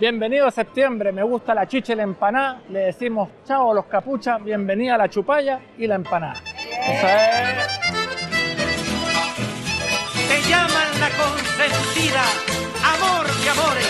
Bienvenido a septiembre, me gusta la chicha y la empanada. Le decimos chao a los capuchas, bienvenida a la chupalla y la empanada. Eso es. Te llaman la consentida, amor de amores,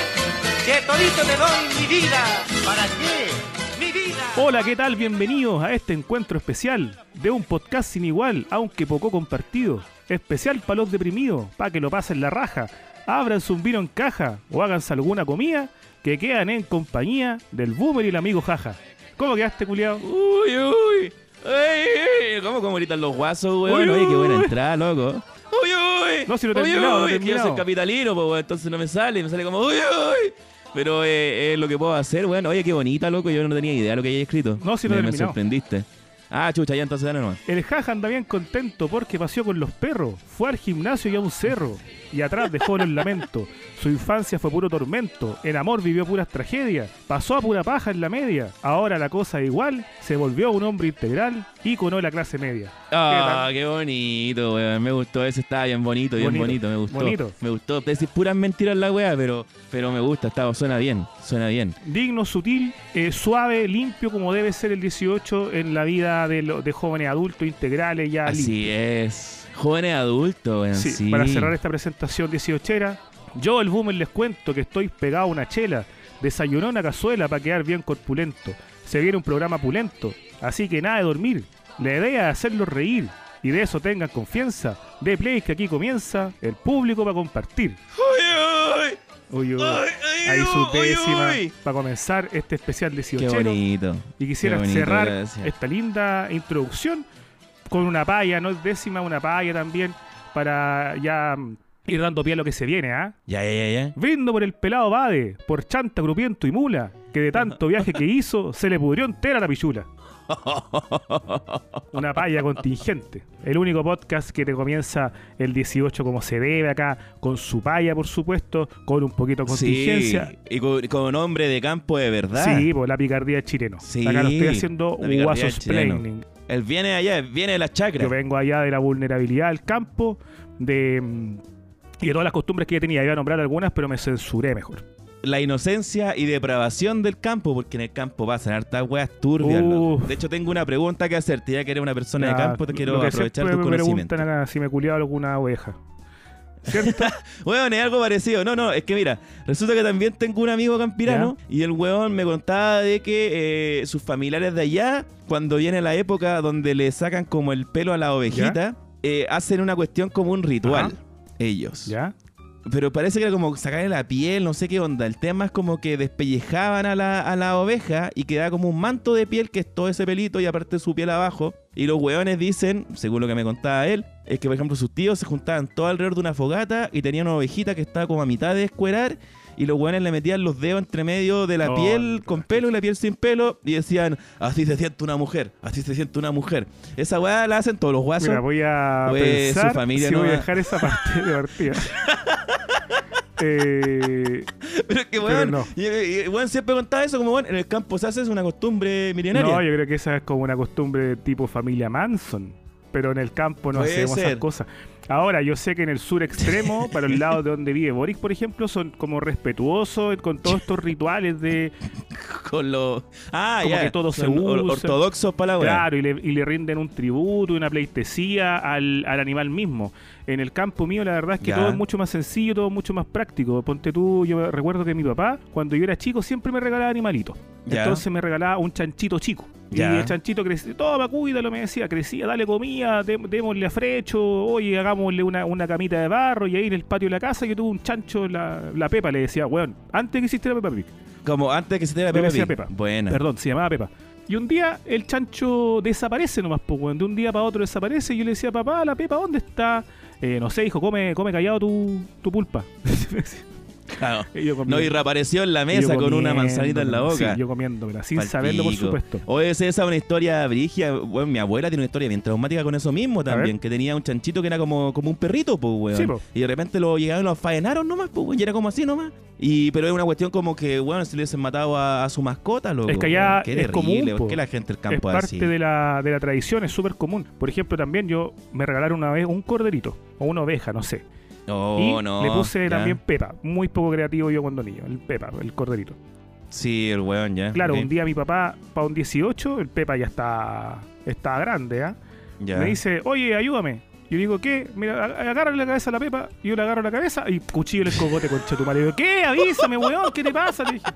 que todito te doy mi vida. ¿Para qué? Mi vida. Hola, ¿qué tal? Bienvenidos a este encuentro especial de un podcast sin igual, aunque poco compartido. Especial para los deprimidos, para que lo pasen la raja. Ábranse un vino en caja o háganse alguna comida que quedan en compañía del boomer y el amigo jaja. ¿Cómo quedaste, culiao? Uy, uy. Ay, ay, ¿Cómo, cómo gritan los guasos, weón? Uy, Oye, qué buena entrada, loco. Uy, uy. No, si no uy, terminado, no uy. que yo soy capitalino, pues, weón, entonces no me sale. Me sale como, uy, uy. Pero eh, es lo que puedo hacer, weón. Oye, qué bonita, loco. Yo no tenía idea de lo que había escrito. No, si no me, me sorprendiste. Ah, chucha, ya entonces dale nomás. El jaja anda bien contento porque paseó con los perros, fue al gimnasio y a un cerro, y atrás dejó el lamento. Su infancia fue puro tormento, en amor vivió puras tragedias, pasó a pura paja en la media. Ahora la cosa igual, se volvió un hombre integral y conó la clase media. Ah, qué bonito, weón. Me gustó, ese estaba bien bonito, bien Bonito, bonito, me gustó. bonito. Me gustó. Decís puras mentiras la weá, pero, pero me gusta, está, suena bien, suena bien. Digno, sutil, eh, suave, limpio como debe ser el 18 en la vida de, lo- de jóvenes adultos integrales ya limpios. Así es. Jóvenes adultos, weón. Sí, sí. para cerrar esta presentación 18era, yo el boomer les cuento que estoy pegado a una chela, desayuné una cazuela para quedar bien corpulento, se viene un programa pulento, así que nada de dormir, la idea es hacerlos reír, y de eso tengan confianza, de play que aquí comienza, el público va a compartir. Uy, Uy, uy, Ay, ay, ahí su uy, décima uy. para comenzar este especial Qué 18 bonito. y quisiera Qué bonito, cerrar gracias. esta linda introducción con una palla, no es décima, una palla también, para ya mm, ir dando pie a lo que se viene, ¿ah? Ya, ya, ya, ya. Brindo por el pelado Bade, por chanta, grupiento y mula, que de tanto viaje que hizo, se le pudrió entera la pichula. Una palla contingente. El único podcast que te comienza el 18 como se debe acá, con su palla, por supuesto, con un poquito de contingencia. Sí, y con, con hombre de campo de verdad. Sí, por la picardía chileno. Sí, Acá lo estoy haciendo picardía guaso explaining. Él viene allá, viene de la chacra. Yo vengo allá de la vulnerabilidad del campo, de mm, y de todas las costumbres que ya tenía. Iba a nombrar algunas, pero me censuré mejor. La inocencia y depravación del campo, porque en el campo pasan hartas weas turbias. Uf. De hecho, tengo una pregunta que hacerte. Ya que eres una persona de campo, te quiero aprovechar tu me conocimiento. preguntan acá si me culiaba alguna oveja. ¿Cierto? Weón, es algo parecido. No, no, es que mira, resulta que también tengo un amigo campirano y el weón me contaba de que eh, sus familiares de allá, cuando viene la época donde le sacan como el pelo a la ovejita, eh, hacen una cuestión como un ritual. Ajá. Ellos. ¿Ya? Pero parece que era como sacarle la piel, no sé qué onda. El tema es como que despellejaban a la, a la oveja y quedaba como un manto de piel que es todo ese pelito y aparte su piel abajo. Y los weones dicen, según lo que me contaba él, es que por ejemplo sus tíos se juntaban todo alrededor de una fogata y tenían una ovejita que estaba como a mitad de escuerar y los weones le metían los dedos entre medio de la Oh, piel con pelo y la piel sin pelo y decían, así se siente una mujer, así se siente una mujer. Esa weá la hacen todos los guasos. Mira, voy a Pues, pensar su familia si no voy a dejar esa parte de partida. eh, Pero es que, weón, no. y, y- y, weón siempre contaba eso como, weón, en el campo se hace, es una costumbre milenaria. no, yo creo que esa es como una costumbre tipo familia Manson. Pero en el campo no Puede hacemos esas ser. cosas. Ahora, yo sé que en el sur extremo, para el lado de donde vive Boris, por ejemplo, son como respetuosos con todos estos rituales de, Con los... Ah, Como ya. que todo se son or- usa. ortodoxos para. Claro, y le, y le rinden un tributo y una pleitesía al, al animal mismo. En el campo mío, la verdad es que Ya. todo es mucho más sencillo, todo es mucho más práctico. Ponte tú, yo recuerdo que mi papá, cuando yo era chico, siempre me regalaba animalitos. Ya. Entonces me regalaba un chanchito chico. Y el chanchito crecía, toma, cuídalo, me decía, crecía, dale comida, dé- démosle a frecho, oye, hagámosle una, una camita de barro. Y ahí en el patio de la casa yo tuve un chancho, la, la Pepa, le decía, weón, antes que existiera Pepa Pig. Como antes que la decía Pig. Pepa. Buena. Perdón, se llamaba Pepa. Y un día el chancho desaparece nomás, pues, weón. De un día para otro desaparece. Y yo le decía, papá, la Pepa, ¿dónde está? Eh, no sé, hijo, come, come callado tu, tu pulpa. Claro. No, y reapareció en la mesa con una manzanita en la boca. Sí, yo sin saberlo, por supuesto. Esa es una historia brigia. Bueno, mi abuela tiene una historia bien traumática con eso mismo también. Que tenía un chanchito que era como, como un perrito, pues, weón. Sí, po. Y de repente lo llegaron y lo faenaron nomás, pues, weón. Y era como así nomás. Y, pero es una cuestión como que, bueno, si le hubiesen matado a, a su mascota, loco. Es que allá. Qué es terrible, común, ¿Por po. qué la gente del Es campo es parte así? de la, de la tradición, es súper común. Por ejemplo, también yo me regalaron una vez un corderito o una oveja, no sé. Oh, y no. le puse ya. también Pepa. Muy poco creativo yo cuando niño. El Pepa, el corderito. Sí, el weón ya. Claro, un día mi papá, para un 18, el Pepa ya está, está grande, ¿ah? ya. Me dice, oye, ayúdame. Yo digo, ¿qué? Mira, ag- agárrale la cabeza a la Pepa. Y yo le agarro la cabeza y cuchillo el cogote, concha tu madre. Y yo, ¿qué? Avísame, weón, ¿qué te pasa? Le dije.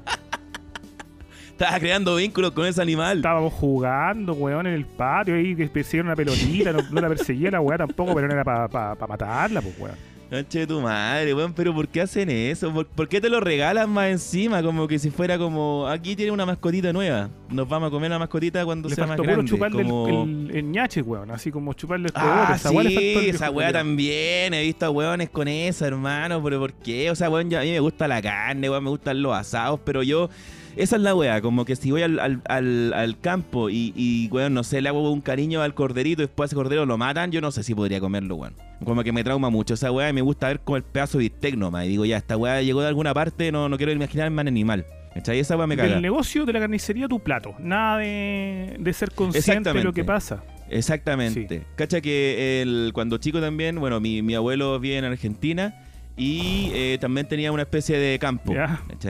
Estaba creando vínculos con ese animal. Estábamos jugando, weón, en el patio ahí, que persiguieron una pelotita. No, no la perseguía la weá tampoco, pero no era para matarla, pues, weón. Conche de tu madre, weón, pero ¿por qué hacen eso? ¿Por, por qué te lo regalan más encima? Como que si fuera como, aquí tiene una mascotita nueva. Nos vamos a comer la mascotita cuando Le sea más grande. chuparle el- como... el, el ñache, weón. Así como chuparle el cogote. Ah, esa sí, esa weá también. He visto a weones con esa, hermano. Pero ¿por qué? O sea, weón, ya a mí me gusta la carne, weón, me gustan los asados, pero yo. Esa es la weá, como que si voy al, al, al- al campo y, y, weón, no sé, le hago un cariño al corderito y después ese cordero lo matan, yo no sé si podría comerlo, weón. Como que me trauma mucho esa weá y me gusta ver como el pedazo de bistec nomás. Y digo, ya, esta weá llegó de alguna parte, no, no quiero imaginarme al animal. ¿Cachai? Esa weá me caga. Del negocio de la carnicería tu plato. Nada de, de ser consciente de lo que pasa. Exactamente. Cacha que el, cuando chico también, bueno, mi, mi abuelo vive en Argentina y eh, también tenía una especie de campo.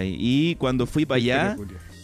Y cuando fui para allá,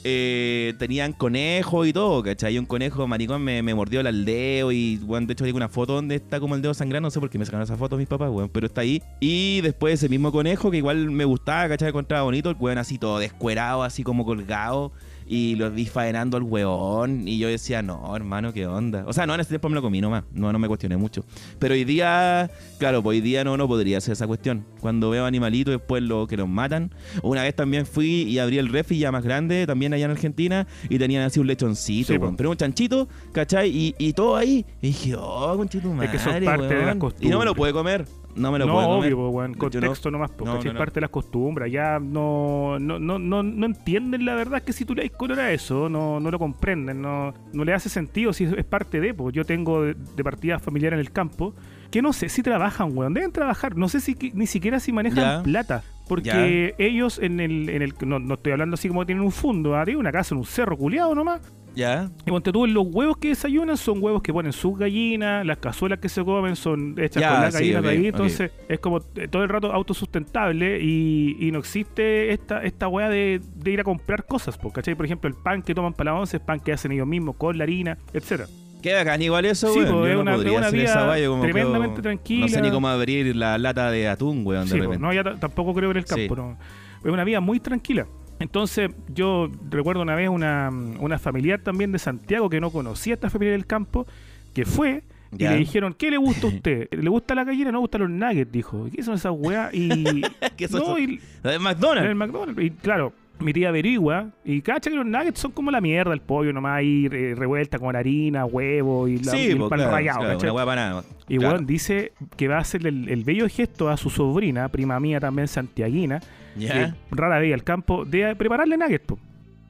eh, tenían conejos y todo, ¿cachai? Y un conejo maricón me, me mordió el dedo y, bueno, de hecho hay una foto donde está como el dedo sangrando, no sé por qué me sacaron esa foto mis papás, weón, pero está ahí. Y después ese mismo conejo que igual me gustaba, ¿cachai? Encontraba bonito, el weón así todo descuerado, así como colgado. Y lo vi faenando al weón. Y yo decía, no, hermano, qué onda. O sea, no, en ese tiempo me lo comí nomás. No, no me cuestioné mucho. Pero hoy día, claro, pues hoy día no, no podría hacer esa cuestión. Cuando veo animalitos después lo que los matan. Una vez también fui y abrí el refri ya más grande, también allá en Argentina, y tenían así un lechoncito, Sí, weón. pero un chanchito, ¿cachai? Y, y todo ahí. Y dije, oh, conchito madre, Es que son parte de las weón. Y no me lo puede comer. No me lo no, puede comer. obvio, po, weón. No. Contexto nomás, porque No, es parte de las costumbres. Ya no, no, no, no, no entienden la verdad que si tú le das color a eso, no, no lo comprenden, no, no le hace sentido si es, parte de. Pues yo tengo de, de partida familiar en el campo que no sé si trabajan, weón. Deben trabajar. No sé si ni siquiera si manejan Ya. plata. Porque ellos en el, en el no, no estoy hablando así como tienen un fondo, ¿ah? tienen una casa en un cerro culiado nomás. ¿Ya? Y ponte tú, los huevos que desayunan son huevos que ponen sus gallinas, las cazuelas que se comen son hechas Ya, con las sí, gallinas de ok, ahí, entonces es como eh, todo el rato autosustentable y, y no existe esta, esta weá de, de ir a comprar cosas, ¿cachai? Por ejemplo, el pan que toman para la once es pan que hacen ellos mismos con la harina, etcétera. Qué bacán igual eso, Sí, weón. es no una- vida como tremendamente oh, tranquila. No sé ni cómo abrir la lata de atún, weón, de Sí, po, repente. no, ya tampoco creo en el campo, Sí. no. Es una vida muy tranquila. Entonces, yo recuerdo una vez una, una familiar también de Santiago que no conocía a esta familia del campo, que fue y Ya. le dijeron, ¿qué le gusta a usted? ¿Le gusta la gallina? No, le gustan los nuggets, dijo. ¿Qué son esas weas? Y, ¿Qué son no, esos? y La de en McDonald's. el McDonald's. Y claro, mi tía averigua y cacha que los nuggets son como la mierda, el pollo nomás ahí eh, revuelta con harina, huevo y, la, y Sí, el pues, pan claro, rallado, claro, ¿cachai? una weá para nada. Y Claro. weón dice que va a hacerle el, el bello gesto a su sobrina, prima mía también santiaguina, Ya. rara vez al campo, de prepararle nuggets. po.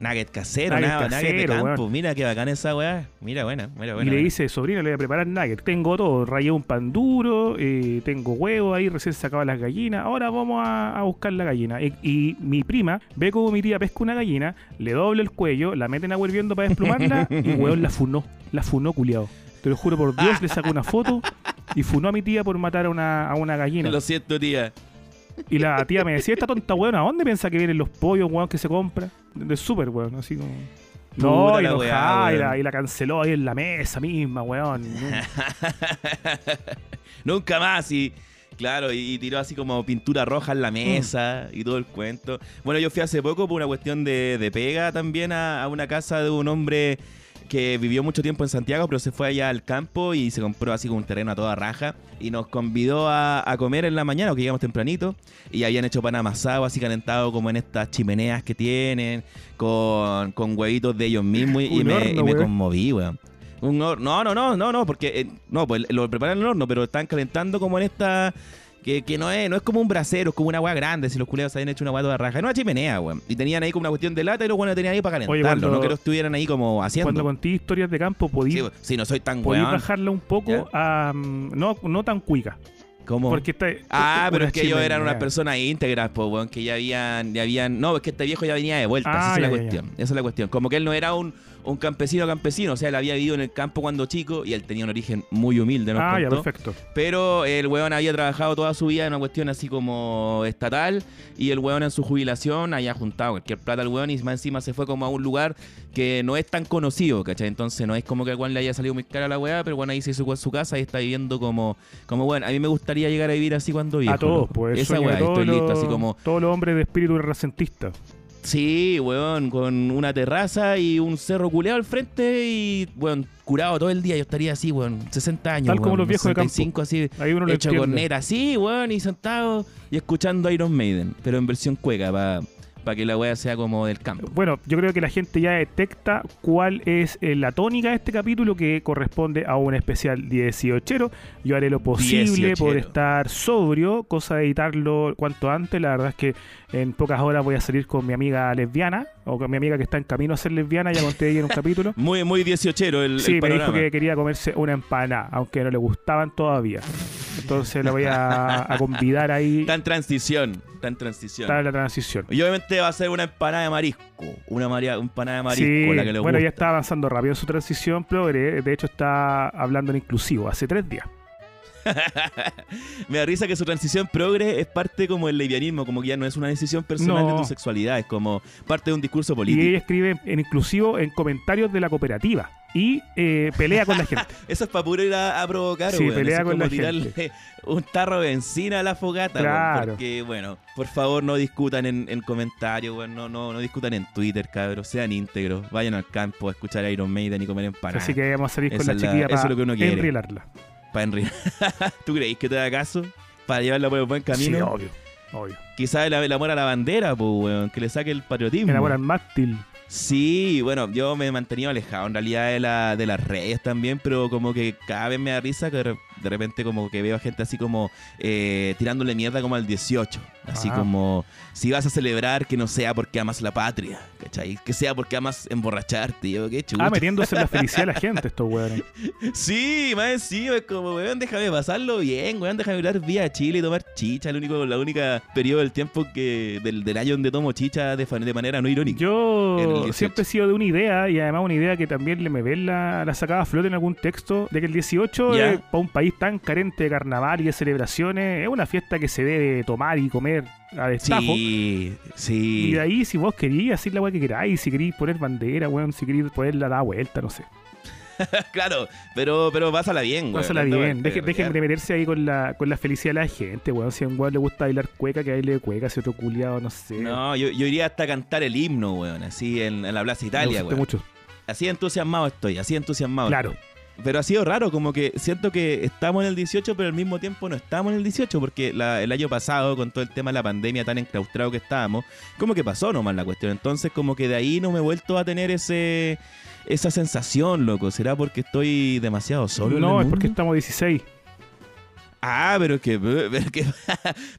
Nugget casero, Nugget nada, nugget de casero, campo. Mira qué bacán esa weá. Mira, buena, mira, buena. y le buena. dice, sobrina, le voy a preparar nuggets. Tengo todo, rayé un pan duro, eh, tengo huevo ahí, recién sacaba las gallinas. Ahora vamos a, a buscar la gallina. Y, y mi prima ve como mi tía pesca una gallina, le doble el cuello, la meten a hirviendo para desplumarla y weón la funó. La funó, culiado. Te lo juro por Dios, le sacó una foto y funó a mi tía por matar a una, a una gallina. Lo siento, tía. Y la tía me decía, esta tonta weón, ¿a dónde piensa que vienen los pollos, weón, que se compra? De súper, weón, así como... No, y, la enojada, weá, y, la, weón. y la canceló ahí en la mesa misma, weón. Nunca más. Y claro, y, y tiró así como pintura roja en la mesa Mm. y todo el cuento. Bueno, yo fui hace poco por una cuestión de, de pega también a, a una casa de un hombre que vivió mucho tiempo en Santiago, pero se fue allá al campo y se compró así como un terreno a toda raja y nos convidó a, a comer en la mañana, porque llegamos tempranito, y habían hecho pan amasado, así calentado como en estas chimeneas que tienen, con, con huevitos de ellos mismos, y, me, horno, y me conmoví, weón. Un hor- no, no, no, no, no, porque eh, no, pues lo preparan en el horno, pero están calentando como en esta que, que no es no es como un brasero, es como una agua grande, si los culeros habían hecho una agua toda raja, no una chimenea, weón. Y tenían ahí como una cuestión de lata y los buenos tenían ahí para calentarlo, cuando- no que lo estuvieran ahí como haciendo. Cuando conté historias de campo, podí, Sí, si no soy tan podí bajarla un poco Ya. a... mm, no, no tan cuica. ¿Cómo? Porque está, Ah, pero es que ellos eran unas personas íntegras, pues, weón, que ya habían, ya habían... No, es que este viejo ya venía de vuelta, Ah, esa es la ya, cuestión. Esa es la cuestión. Como que él no era un, un campesino campesino, o sea, él había vivido en el campo cuando chico y él tenía un origen muy humilde, ¿no? Ah, ya, perfecto. Pero el weón había trabajado toda su vida en una cuestión así como estatal y el weón en su jubilación había juntado cualquier plata al weón y más encima se fue como a un lugar que no es tan conocido, ¿cachai? Entonces no es como que al weón le haya salido muy cara la weá, pero bueno, ahí se hizo su casa y está viviendo como, como bueno, a mí me gustaría llegar a vivir así cuando viejo. a todos, loco. pues. el Esa weá, estoy listo, así como, Todos los hombres de espíritu renacentista. Sí, weón, con una terraza y un cerro culeado al frente y, weón, curado todo el día, yo estaría así, weón, 60 años, Tal como los viejos de campo. 65 así, Ahí uno hecho con neta, sí, weón, y sentado y escuchando Iron Maiden, pero en versión cueca, para que la weá sea como del campo. Bueno, yo creo que la gente ya detecta cuál es eh, la tónica de este capítulo que corresponde a un especial 18. Yo haré lo posible 18. por estar sobrio, cosa de editarlo cuanto antes. La verdad es que en pocas horas voy a salir con mi amiga lesbiana o con mi amiga que está en camino a ser lesbiana, ya conté ella en un capítulo. Muy, muy 18 el, Sí, el me dijo que quería comerse una empanada, aunque no le gustaban todavía. Entonces la voy a, a convidar ahí Está en transición, está en transición. para la transición. Y obviamente va a ser una empanada de marisco, una maria- empanada de marisco, Sí, la que le bueno, gusta. ya está avanzando rápido en su transición progre. De hecho, está hablando en inclusivo hace tres días. Me da risa que su transición progre es parte como del lesbianismo, como que ya no es una decisión personal No. de tu sexualidad, es como parte de un discurso Y político. ella escribe en inclusivo en comentarios de la cooperativa y eh, pelea con la gente. Eso es para puro ir a, a provocar, Sí, weón. pelea Eso con como la tirarle gente. un tarro de benzina a la fogata, weón, Claro. porque, bueno, por favor no discutan en, en comentarios, weón, no, no, no discutan en Twitter, cabros, sean íntegros, vayan al campo a escuchar a Iron Maiden y comer empanadas. Así que vamos a salir con la chiquilla eso es para lo que uno quiere. Para enri- ¿Tú creéis que te da caso? Para llevarla por el buen camino. Sí, obvio. Obvio. Quizás el, el amor a la bandera, pues, weón, que le saque el patriotismo. Enamora al mástil. Sí, bueno, yo me he mantenido alejado en realidad de, la, de las redes también, pero como que cada vez me da risa que de re- de repente como que veo a gente así como eh, tirándole mierda como al 18. Así Ah. como, si vas a celebrar, que no sea porque amas la patria, ¿cachai? Que sea porque amas emborracharte. Yo, qué chucha. Ah, metiéndose en la felicidad de la gente estos weones. Sí, más encima es como, weón, déjame pasarlo bien, weón, déjame hablar vía a Chile y tomar chicha, el único, la única periodo del tiempo que del, del año donde tomo chicha de, de manera no irónica. Yo 18. siempre he sido de una idea y además una idea que también le me ven la, la sacada a flote en algún texto de que el 18 Ya. eh, para un país tan carente de carnaval y de celebraciones es una fiesta que se debe tomar y comer a destajo. Sí, sí. Y de ahí, si vos querías hacer la weá que queráis, si queréis poner bandera, weón, si queréis ponerla da vuelta, no sé. claro, pero, pero pásala bien, weón. Pásala bien. Dejen de meterse ahí con la, con la felicidad de la gente, weón. Si a un weón le gusta bailar cueca, que baile cueca, si otro culiado, no sé. No, yo, yo iría hasta cantar el himno, weón, así en, en la Plaza Me Italia, gustaste weón. mucho. Así entusiasmado estoy, así entusiasmado. Claro. estoy. Pero ha sido raro, como que siento que estamos en el 18, pero al mismo tiempo no estamos en el 18, porque la- el año pasado, con todo el tema de la pandemia tan enclaustrado que estábamos, como que pasó nomás la cuestión. Entonces, como que de ahí no me he vuelto a tener ese esa sensación, loco. ¿Será porque estoy demasiado solo? en no, el es porque estamos 16. Ah, pero es que, pero, es que-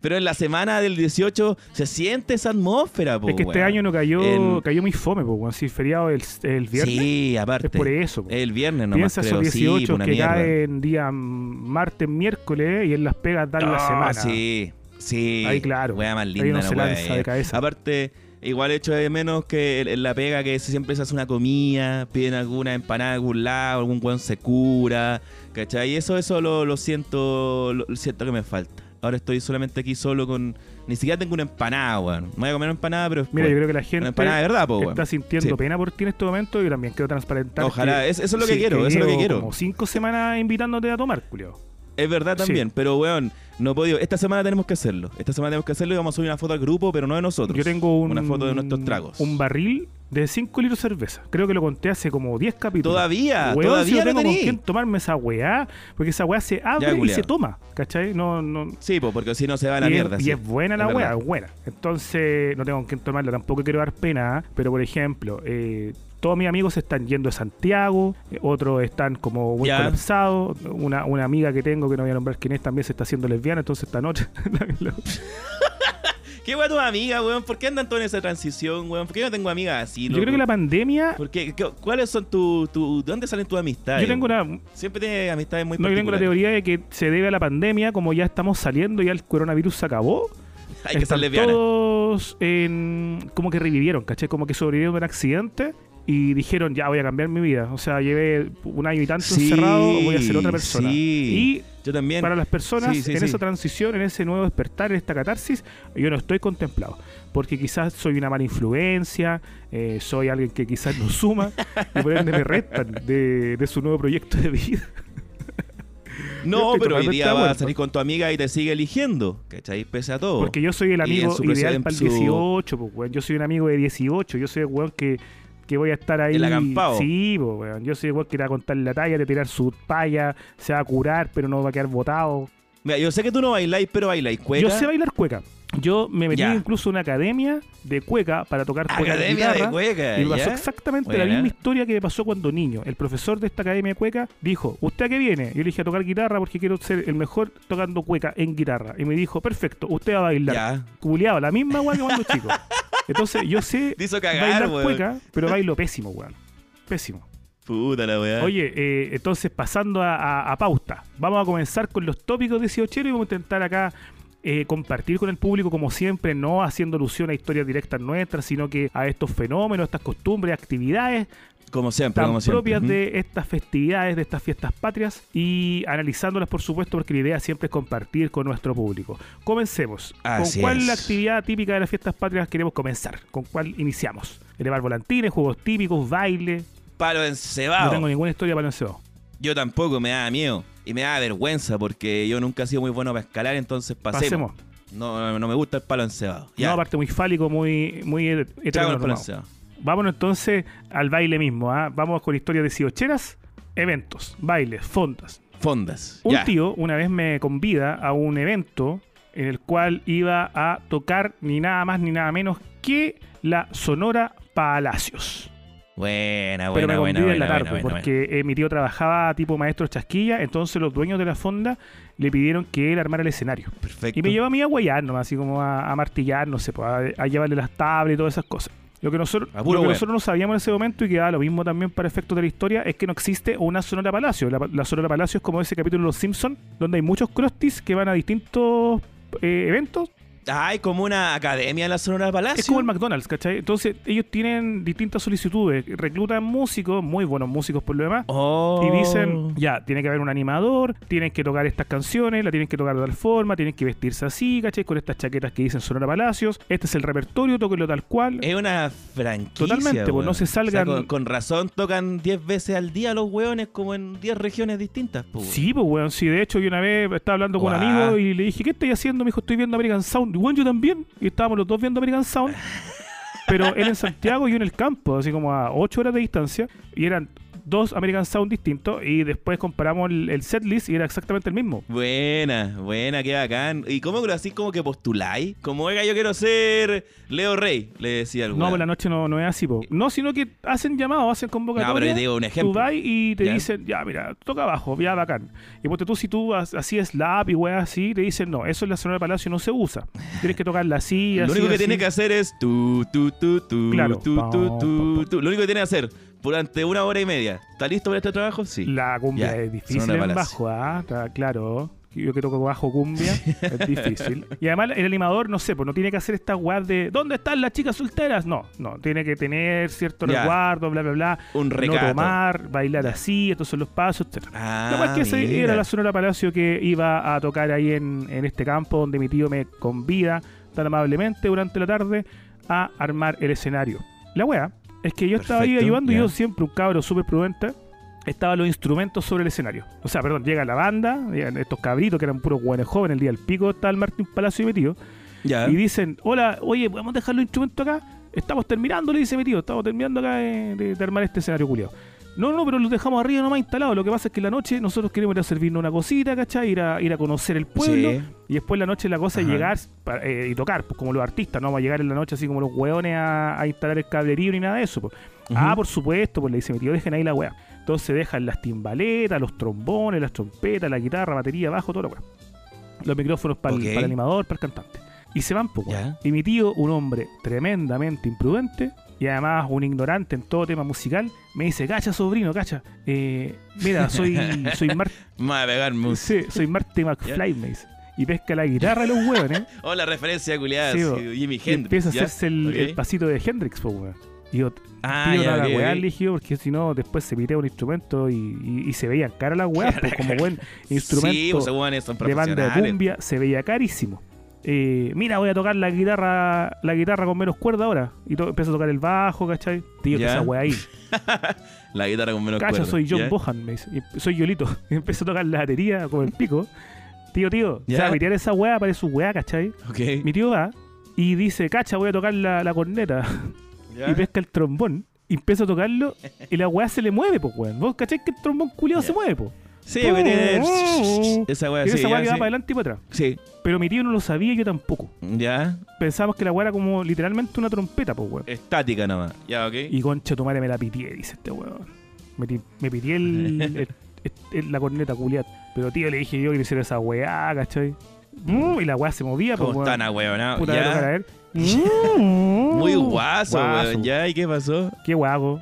pero en la semana del 18 se siente esa atmósfera, po, es que este weón. año no cayó, cayó muy fome, pues, weón. Si feriado el, el viernes. Sí, es aparte. por eso, po. El viernes nomás, Piensa esos Sí, 18 una que caen día martes, miércoles y en las pegas dan la Ah, semana. Sí, sí. Ahí, claro. Wea más Ahí linda uno la se wea, lanza de cabeza. Aparte, igual hecho de menos que en- la pega que siempre se hace una comida, piden alguna empanada de algún lado, algún buen se cura, ¿cachai? Y eso, eso lo, lo siento, lo, siento que me falta. Ahora estoy solamente aquí solo con... Ni siquiera tengo una empanada, weón. Me voy a comer una empanada, pero Mira, yo creo que la Una gente empanada de verdad, po, weón. está sintiendo Sí. pena por ti en este momento y yo también quiero transparentar. Ojalá, que- es- eso es lo que sí, quiero, eso es lo que quiero. Como cinco semanas invitándote a tomar, culio. Es verdad Sí. también, pero weón, no he podido. Esta semana tenemos que hacerlo. Esta semana tenemos que hacerlo y vamos a subir una foto al grupo, pero no de nosotros. Yo tengo un, Una foto de nuestros tragos. Un barril de 5 litros de cerveza. Creo que lo conté hace como 10 capítulos. Todavía, Weón, si todavía no no tengo con quién tomarme esa weá, porque esa weá se abre y se toma, ¿cachai? No, no, Sí, po, porque si no se va a la y, mierda. es, y es buena la Es weá, es buena. Entonces, no tengo con quién tomarla, tampoco quiero dar pena, ¿ah? pero por ejemplo, eh, todos mis amigos están yendo a Santiago, eh, otros están como muy Ya. colapsados, una, una amiga que tengo, que no voy a nombrar quién es, también se está haciendo lesbiana, entonces esta noche... ¿Qué ¿Qué weón tus amigas, weón? ¿Por qué andan todos en esa transición, weón? ¿Por qué yo no tengo amigas así, Yo creo que la pandemia. ¿Por qué? ¿Qué- ¿Cuáles son tus... Tu, ¿De dónde salen tus amistades? Yo tengo una, Siempre tienes amistades muy No, yo tengo la teoría de que se debe a la pandemia, como ya estamos saliendo, ya el coronavirus se acabó. Hay que ser están lesbiana. todos en, como que revivieron, ¿cachai? Como que sobrevivieron de un accidente y dijeron, ya voy a cambiar mi vida. O sea, llevé un año y tanto Sí, encerrado, voy a ser otra persona. sí. Yo Y también. para las personas, Sí, en esa transición, en ese nuevo despertar, en esta catarsis, yo no estoy contemplado. Porque quizás soy una mala influencia, eh, soy alguien que quizás no suma, y por ende me restan de, de su nuevo proyecto de vida. Yo No, pero hoy día vas a salir con tu amiga y te sigue eligiendo, ¿cachai? Pese a todo. Porque yo soy el amigo ideal para el su- 18, pues, weón. Yo soy un amigo de 18. Yo soy el weón que, que voy a estar ahí. El acampado. Sí, weón. Yo soy weón que te va a contar la talla, de tirar su paya, se va a curar, pero no va a quedar botado. Mira, yo sé que tú no bailáis, pero bailáis cueca. Yo sé bailar cueca. Yo me metí Ya. incluso en una academia de cueca para tocar cueca Academia de guitarra. cueca, Y me pasó exactamente la misma historia que me pasó cuando niño. El profesor de esta academia de cueca dijo, ¿usted a qué viene? Yo le dije a tocar guitarra porque quiero ser el mejor tocando cueca en guitarra. Y me dijo, perfecto, usted va a bailar. Ya. Culeado, la misma weá que cuando chico. Entonces yo sé cagar, bailar weón. cueca, pero bailo pésimo, weón. Pésimo. Puta la weá. Oye, eh, entonces pasando a, a- a pauta, vamos a comenzar con los tópicos de 18 y vamos a intentar acá eh, compartir con el público como siempre, no haciendo alusión a historias directas nuestras, sino que a estos fenómenos, estas costumbres, actividades como siempre, tan como siempre. propias de estas festividades, de estas fiestas patrias y analizándolas por supuesto porque la idea siempre es compartir con nuestro público. Comencemos. Así ¿Con cuál es. la actividad típica de las fiestas patrias queremos comenzar? ¿Con cuál iniciamos? Elevar volantines, juegos típicos, baile. Palo No encebado. tengo ninguna historia para el encebado. Yo tampoco, me da miedo. Y me da vergüenza porque yo nunca he sido muy bueno para escalar, entonces pasemos. Pasemos. No, no me gusta el palo encebado. Ya. No, aparte muy fálico, muy, muy palo heteronormado. Vámonos entonces al baile mismo. ¿ah? Vamos con historias de siocheras, eventos, bailes, fondas. Fondas. Un ya. tío una vez me convida a un evento en el cual iba a tocar ni nada más ni nada menos que la Sonora Palacios. Buena, Pero buena, me buena, en la tarde buena, porque eh, mi tío trabajaba tipo maestro chasquilla, entonces los dueños de la fonda le pidieron que él armara el escenario. Perfecto. Y me llevó a mí a guayar nomás, así como a, a martillar, no sé, pues, a, a llevarle las tablas y todas esas cosas. Lo que, nosotros, lo que nosotros no sabíamos en ese momento y que da lo mismo también para efectos de la historia es que no existe una Sonora Palacio. La, la Sonora Palacio es como ese capítulo de Los Simpsons, donde hay muchos crusties que van a distintos eh, eventos. Hay como una academia en la Sonora Palacio. Es como el McDonald's, ¿cachai? Entonces ellos tienen distintas solicitudes, reclutan músicos, muy buenos músicos por lo demás. Oh. Y dicen, ya, tiene que haber un animador, tienen que tocar estas canciones, la tienen que tocar de tal forma, tienen que vestirse así, ¿cachai? Con estas chaquetas que dicen Sonora Palacios. Este es el repertorio, tóquenlo tal cual. Es una franquicia. Totalmente, pues, weón. no se salgan- O sea, con, con razón tocan 10 veces al día los hueones como en 10 regiones distintas. pues. Sí, pues, weón, sí. De hecho, yo una vez estaba hablando con un amigo y le dije, ¿qué estoy haciendo? Me dijo, estoy viendo American Sound. Bueno, también. Y estábamos los dos viendo American Sound. Pero él en Santiago y yo en el campo, así como a 8 horas de distancia. Y eran dos American Sound distintos. Y después comparamos el, el setlist y era exactamente el mismo. Buena, buena, qué bacán. ¿Y cómo lo así como que postuláis? Como, oiga, yo quiero ser Leo Rey, le decía el No, por la noche no, no es así, po. No, sino que hacen llamados, hacen No, pero te digo un Tú ejemplo. vas y te ¿Ya? dicen, ya, mira, toca abajo, ya bacán. Y ponte tú, si tú así es la y weas así, te dicen, no, eso en la Sonora Palacio no se usa. Tienes que tocarla así, Lo así. único que así. tiene que hacer es tu, tu, tu, tu, Claro. tu, tu, tu, tu. Lo único que tiene que hacer durante una hora y media. ¿Está listo para este trabajo? Sí. La cumbia Ya, es difícil en bajo, ¿ah? Está claro. Yo que toco bajo cumbia, es difícil. Y además el animador, no sé, pues no tiene que hacer esta weas de ¿dónde están las chicas solteras? No, no, tiene que tener cierto Ya. resguardo, bla, bla, bla. Un No recato. tomar, bailar así, estos son los pasos, etc. Ah, Lo más que ese era la Sonora Palacio que iba a tocar ahí en, en este campo donde mi tío me convida tan amablemente durante la tarde a armar el escenario. La wea es que yo estaba ahí ayudando y yo siempre un cabro súper prudente. Estaban los instrumentos sobre el escenario. O sea, perdón, llega la banda, llegan estos cabritos que eran puros jóvenes jóvenes, el día del pico está el Martín Palacio y. Ya. Y dicen, hola, oye, ¿podemos dejar los instrumentos acá? Estamos terminando, le dice mi tío, estamos terminando acá de, de- de armar este escenario culiado. No, no, pero los dejamos arriba nomás instalados. Lo que pasa es que en la noche nosotros queremos ir a servirnos una cosita, ¿cachai? Ir a, ir a conocer el pueblo. Sí. Y después en la noche la cosa Ajá. es llegar eh, y tocar, pues como los artistas, no vamos a llegar en la noche así como los hueones a, a instalar el cablerío ni nada de eso. pues. Ah, por supuesto, pues le dice mi tío, dejen ahí la weá. Entonces dejan las timbaletas, los trombones, las trompetas, la guitarra, batería, bajo, todo lo weá. Los micrófonos para el animador, para el cantante. Y se van, pues. Y mi tío, un hombre tremendamente imprudente y además un ignorante en todo tema musical, me dice, cacha, sobrino, cacha. eh, mira, soy, soy, Mar- Me voy a pegarme un... sí, soy Marty McFly, me dice. Y pesca la guitarra de los hueones. Oh, la referencia culiada, Sí. Jimi y Hendrix. empieza a hacerse el, pasito de Hendrix, pues, weón. Y yo, Ah, tío, ya, la ok, weá, ok. le dije yo, porque si no, después se pitea un instrumento y, y, y se veían cara las weas, pues, como buen instrumento Sí, pues son de banda de cumbia, se veía carísimo. Eh, mira, voy a tocar la guitarra la guitarra con menos cuerda ahora. Y to- empiezo a tocar el bajo, ¿cachai? Tío, que esa weá ahí. La guitarra con menos Cacha, cuerdas, soy John ¿ya? Bohan, me dice. Soy Yolito. Y empiezo a tocar la batería con el pico. Tío, tío, Ya. o sea, pitear esa weá para su weá, ¿cachai? Ok. Mi tío va y dice, cacha, voy a tocar la, la corneta. ¿Ya? Y pesca el trombón. Y empieza a tocarlo y la weá se le mueve, pues, weón. ¿Vos cachai que el trombón culiado se mueve, pues? Sí, porque tiene... Esa weá, sí, esa weá que va para adelante y para atrás. Sí, Pero mi tío no lo sabía y yo tampoco. ya. Pensábamos que la weá era como literalmente una trompeta, pues, weón. Estática nomás. Ya, ok. Y concha tu madre me la pitié, dice este weón. Me, me pitié el, el- el- el- la corneta culiat. Pero tío, le dije yo que hiciera esa weá, ¿cachai? Mm, y la weá se movía, pues, ¿Cómo están, weón? Puta, a ver. Mm, Muy guaso, weón. Ya, ¿y qué pasó? Qué guago.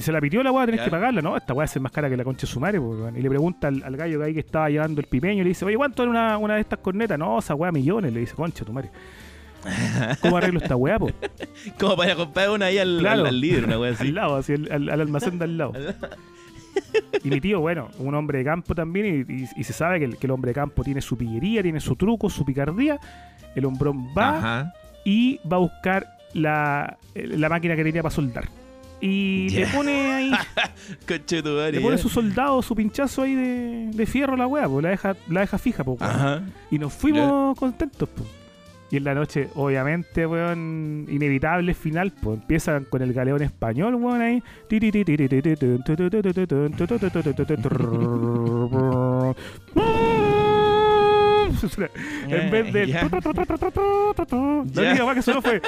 Se la pitió la weá, tenés Ya. que pagarla, ¿no? Esta weá es más cara que la concha de su madre, pues. Y le pregunta al, al gallo que ahí que estaba llevando el pipeño, le dice, oye, ¿cuánto era una, una de estas cornetas? No, esa weá millones, le dice, concha tu madre. ¿Cómo arreglo esta weá, po? Como para comprar una ahí al, Claro. al, al líder, una weá así. Al lado, así, al, al- al almacén de al lado. Y mi tío, bueno, un hombre de campo también, y, y- y se sabe que el, que el hombre de campo tiene su pillería, tiene su truco, su picardía. El hombrón va Ajá. y va a buscar la, la máquina que tenía para soldar. Y le pone ahí, le pone su soldado, su pinchazo ahí de, de fierro a la weá, pues la deja, la deja fija, pues. Y nos fuimos contentos, pues. Y en la noche, obviamente, weón, inevitable final, pues empiezan con el galeón español, weón, ahí. En vez del. La única que sonó fue.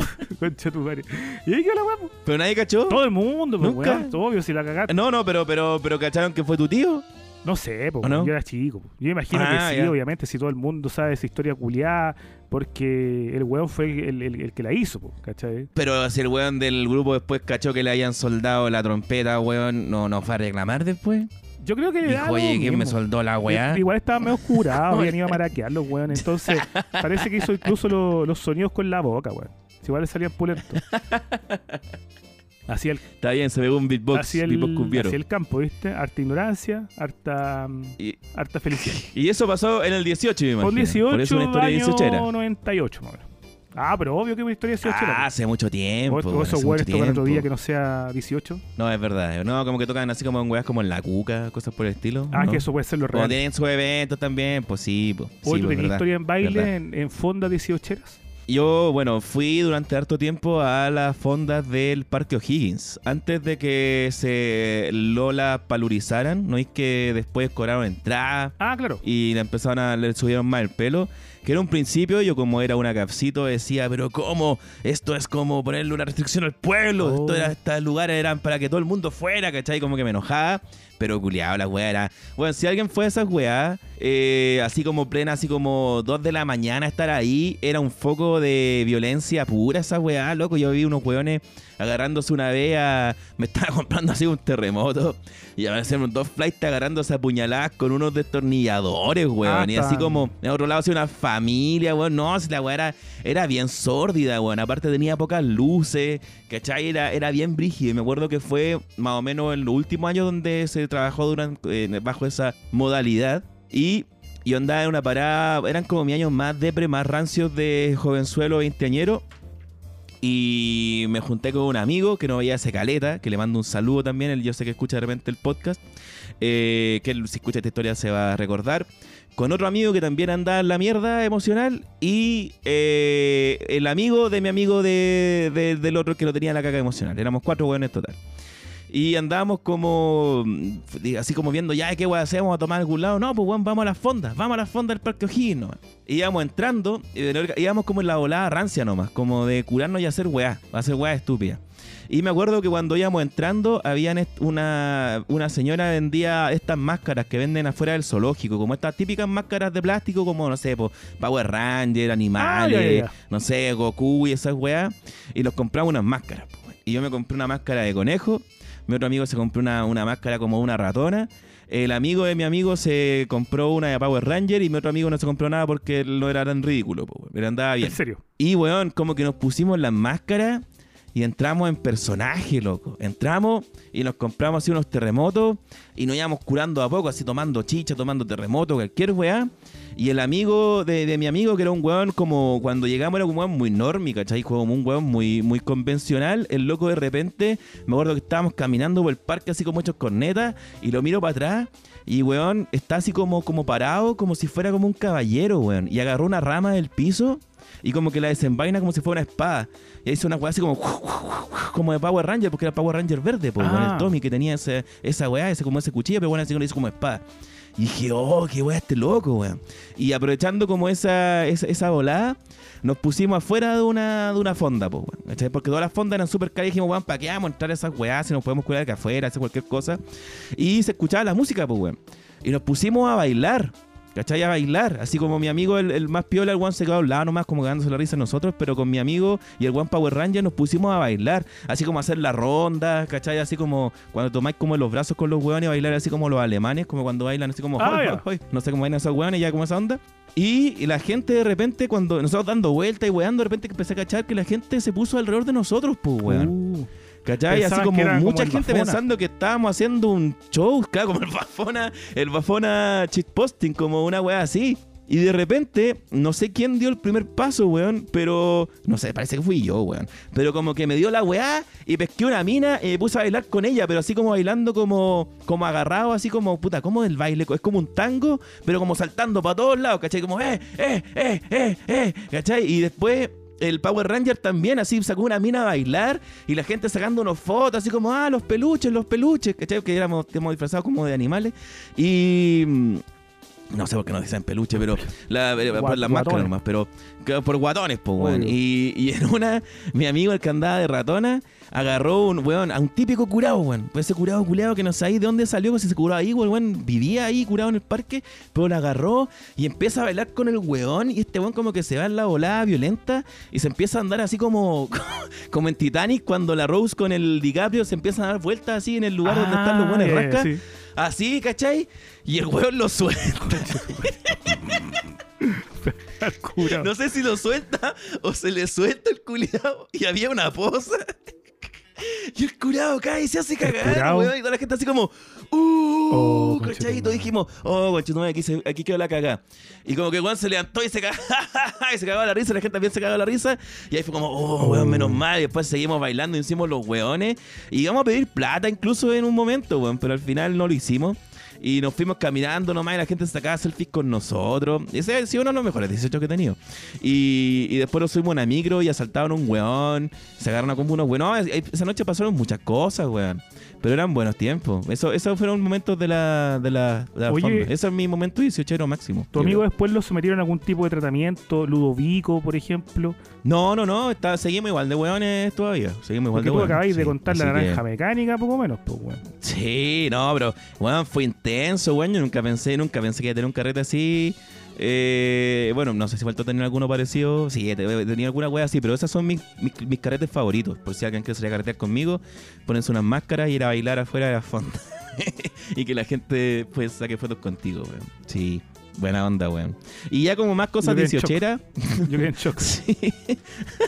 Concha tu madre. Y ahí quedó la pues. Pero nadie cachó. Todo el mundo, pues, ¿Nunca? weón. Obvio, si la cagaste. No, no, pero, pero, pero cacharon que fue tu tío. No sé, po, ¿O no? yo era chico. po. Yo imagino Ah, que sí, ya. obviamente, si todo el mundo sabe esa historia culiada, porque el weón fue el, el- el que la hizo, po, ¿cachai? Pero si el weón del grupo después cachó que le habían soldado la trompeta, weón, no, no fue a reclamar después. Yo creo que le Dijo, oye, ¿quién me soldó la weá? Igual estaba medio curado, habían ido a maraquear los weones. Entonces, parece que hizo incluso lo- los sonidos con la boca, weón. Si igual le salían pulentos. Hacía el, Está bien, se pegó un beatbox, hacía beatbox el, hacía el campo, ¿viste? Harta ignorancia, harta, mm, Y, harta felicidad. y eso pasó en el 18, me imagino. Con 18, Por eso una historia año 18 era. 98, más o menos. Ah, pero obvio que una historia 18 era, Ah, po. hace mucho tiempo. O, o esos mucho tocan otro día que no sea 18. No, es verdad. No, como que tocan así como en weas como en la cuca, cosas por el estilo. Ah, ¿no? que eso puede ser lo O real. tienen sus eventos también, pues sí, pues. Hoy sí, tú pues, historia en baile en, en fonda 18 eras. Yo, bueno, fui durante harto tiempo a las fondas del Parque O'Higgins. Antes de que se Lola palurizaran, ¿no es que después cobraron entrada Ah, claro. y le empezaron a, le subieron más el pelo? Que era un principio, yo como era una capcito decía, pero ¿cómo? Esto es como ponerle una restricción al pueblo. Oh. Esto era, estos lugares eran para que todo el mundo fuera, ¿cachai? Como que me enojaba. Pero culiado, la weá era. Bueno, si alguien fue a esas weas, eh, así como plena, así como 2 de la mañana estar ahí, era un foco de violencia pura esa weá, loco. Yo vi unos weones agarrándose una vez a. Me estaba comprando así un terremoto. Y aparecieron dos flights agarrándose a puñaladas con unos destornilladores, weón. Ah, y así como, en otro lado, así una familia, weón. No, si la weá era, era bien sórdida, weón. Aparte tenía pocas luces, ¿cachai? Era, era bien brígido. Y me acuerdo que fue más o menos en los últimos años donde se trabajó bajo esa modalidad. Y yo andaba en una parada, eran como mis años más depre, más rancios de jovenzuelo veinteañero. Y me junté con un amigo que no veía hace caleta, que le mando un saludo también. Él, yo sé que escucha de repente el podcast. eh, que si escucha esta historia se va a recordar. Con otro amigo que también andaba en la mierda emocional. Y eh, el amigo de mi amigo de- del otro que lo tenía en la caca emocional. Éramos cuatro hueones total. Y andábamos como, mm, así como viendo, ya, ¿qué weá hacemos? ¿Vamos a tomar a algún lado? No, pues weón, vamos a las fondas, vamos a las fondas del Parque O'Higgins nomás. Y íbamos entrando, íbamos como en la volada rancia nomás, como de curarnos y hacer weá, hacer weá estúpida. Y me acuerdo que cuando íbamos entrando, habían una, una señora vendía estas máscaras que venden afuera del zoológico, como estas típicas máscaras de plástico, como, no sé, po, Power Ranger, animales, Ah, no sé, Goku y esas weas. Y los compramos unas máscaras. po. Y yo me compré una máscara de conejo, mi otro amigo se compró una, una máscara como una ratona. El amigo de mi amigo se compró una de Power Ranger y mi otro amigo no se compró nada porque no era tan ridículo, po, pero andaba bien. En serio. Y, weón, como que nos pusimos las máscaras y entramos en personaje, loco. Entramos y nos compramos así unos terremotos y nos íbamos curando a poco, así tomando chicha, tomando terremoto, cualquier weá. Y el amigo de, de mi amigo, que era un weón como cuando llegamos era un weón muy normi, ¿cachai? Como un weón muy, muy convencional. El loco de repente, me acuerdo que estábamos caminando por el parque así como hechos cornetas y lo miro para atrás y weón está así como, como parado, como si fuera como un caballero, weón. Y agarró una rama del piso y como que la desenvaina como si fuera una espada. Y hizo una weá así como como de Power Ranger, porque era Power Ranger verde, pues, Ah. el Tommy que tenía ese, esa weá, ese como ese cuchillo, pero bueno, así lo hizo como espada. Y dije, oh, qué weá este loco, weón. Y aprovechando como esa, esa, esa volada, nos pusimos afuera de una, de una fonda, pues, weón. Porque todas las fondas eran súper caras y dijimos, weón, ¿para qué vamos a entrar a esas weás si nos podemos cuidar acá afuera, hacer cualquier cosa? Y se escuchaba la música, pues, weón. Y nos pusimos a bailar. ¿Cachai? A bailar. Así como mi amigo, el, el más piola, el one se quedó al lado nomás, como ganándose la risa a nosotros, pero con mi amigo y el one Power Ranger nos pusimos a bailar. Así como a hacer la ronda, ¿cachai? Así como cuando tomáis como los brazos con los hueones, bailar así como los alemanes, como cuando bailan así como... Ah. No sé cómo bailan esos hueones, ya como esa onda. Y, la gente de repente, cuando nosotros dando vueltas y weando, de repente empecé a cachar que la gente se puso alrededor de nosotros, pues, weón. Uh, ¿Cachai? Así Pensaban era como mucha gente pensando que estábamos haciendo un show, claro, como el Bafona, el Bafona cheat posting, como una weá así. Y de repente, no sé quién dio el primer paso, weón, pero no sé, parece que fui yo, weón. Pero como que me dio la weá y pesqué una mina y me puse a bailar con ella, pero así como bailando como, como agarrado, así como, puta, ¿cómo el baile? Es como un tango, pero como saltando para todos lados, ¿cachai? Como, eh, eh, eh, eh, eh, ¿cachai? Y después el Power Ranger también así sacó una mina a bailar y la gente sacando unos fotos así como, ah, los peluches, los peluches, ¿cachai? Que éramos, éramos disfrazados como de animales. Y... mm, No sé por qué nos dicen peluche, pero la, eh, por las máscaras nomás, pero por guatones, pues, weón. Y, y en una, mi amigo, el que andaba de ratona, agarró un, weón, a un típico curado, weón. Ese curado culeado que no sabéis de dónde salió, pues ese curado ahí, weón, weón, vivía ahí curado en el parque, pero lo agarró y empieza a bailar con el weón y este weón como que se va en la volada violenta y se empieza a andar así como, como en Titanic cuando la Rose con el DiCaprio se empiezan a dar vueltas así en el lugar donde están los Ah, buenos ya, ya, rascas. sí. Así, ¿cachai? Y el weón lo suelta. No sé si lo suelta o se le suelta el culiado y había una posa. Y el curado cae y se hace cagar, weón. Y toda la gente así como, uh, Oh, dijimos, oh, conchetumare, aquí, se- aquí quedó la cagada. Y como que Juan se levantó y se cagó, y se cagó la risa, la gente también se cagó la risa. Y ahí fue como, oh, weón, menos mal. Y después seguimos bailando y hicimos los weones. Y íbamos a pedir plata incluso en un momento, weón, pero al final no lo hicimos. Y nos fuimos caminando nomás y la gente sacaba selfies con nosotros. Ese ha sido uno de los mejores 18 que he tenido. Y, y después nos subimos a una y asaltaron un weón. Se agarraron a como unos weón. No, esa noche pasaron muchas cosas, weón. Pero eran buenos tiempos. Eso, esos fueron momentos de la, de la, de la Oye. Ese es mi momento 18 máximo. ¿Tu amigo creo. después lo sometieron a algún tipo de tratamiento? Ludovico, por ejemplo. No, no, no. Está, seguimos igual de weones todavía. Seguimos igual Porque de tú weones. acabáis de sí. contar la Así que- naranja mecánica, poco menos, pues, weón. Sí, no, pero, weón, fue intenso, weón. Yo nunca pensé, nunca pensé que iba a tener un carrete así. Eh, bueno, no sé si faltó tener alguno parecido. Sí, tenido alguna wea así, pero esas son mis, mis, carretes favoritos. Por si alguien quiere salir a conmigo, ponerse unas máscaras y ir a bailar afuera de la fonda. y que la gente, pues, saque fotos contigo, weón. Sí, buena onda, weón. Y ya como más cosas. 18 Yo quedé en shock. Sí.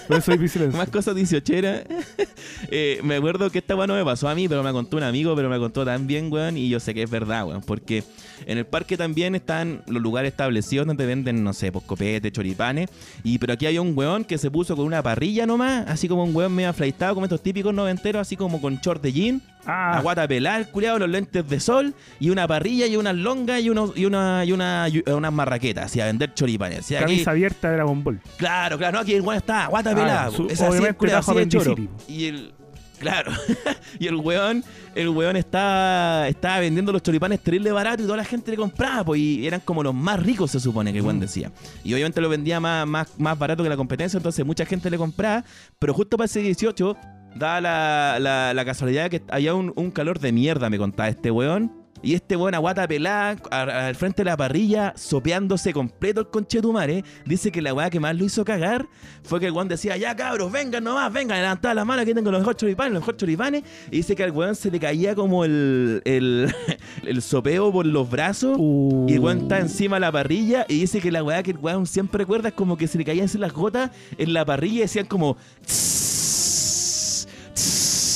Por eso silencio. Más cosas 18 eh, me acuerdo que esta weá no me pasó a mí, pero me contó un amigo, pero me contó tan bien, weón, y yo sé que es verdad, weón, porque en el parque también están los lugares establecidos donde venden, no sé, pues copete, choripanes, y pero aquí hay un weón que se puso con una parrilla nomás, así como un weón medio aflaitado, como estos típicos noventeros, así como con short de jean, Ah, a guata pelada, el culiado, los lentes de sol, y una parrilla y unas longas y, unos, y una y una y unas marraquetas, así a vender choripanes. Así, aquí- camisa abierta de Dragon Ball. Claro, claro, no, aquí el weón está, guata Ah, pelada. su- es así, el culiao, trajo así de choro. Y el. Claro. y el weón, el weón estaba, estaba vendiendo los choripanes terrible barato y toda la gente le compraba, pues, y eran como los más ricos, se supone que el weón decía. Y obviamente lo vendía más, más, más barato que la competencia, entonces mucha gente le compraba, pero justo para ese 18 da la, la, la casualidad que había un, un calor de mierda, me contaba este weón. Y este weón aguata pelada al frente de la parrilla, sopeándose completo el conchetumare. Dice que la weá que más lo hizo cagar fue que el weón decía, ya cabros, vengan nomás, vengan, levantaban las manos, aquí tengo los mejores choripanes, los mejores choripanes. Y dice que al weón se le caía como el, el, el sopeo por los brazos. Uh. Y el weón está encima de la parrilla y dice que la weá que el weón siempre recuerda es como que se le caían las gotas en la parrilla y decían como... "Tss,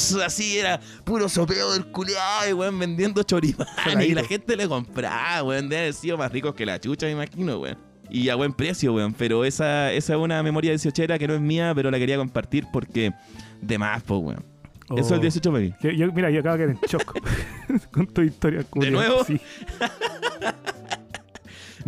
tss", Así era puro sopeo del culiado y weón vendiendo choripanes y la gente le compraba, weón. Debe haber sido más ricos que la chucha, me imagino, weón. Y a buen precio, weón. Pero esa, esa es una memoria 18 que no es mía, pero la quería compartir porque de más, pues, weón. Eso es el Oh. 18 baby. Yo- yo- mira, yo acabo de quedar en shock con tu historia. culiao. nuevo? Sí.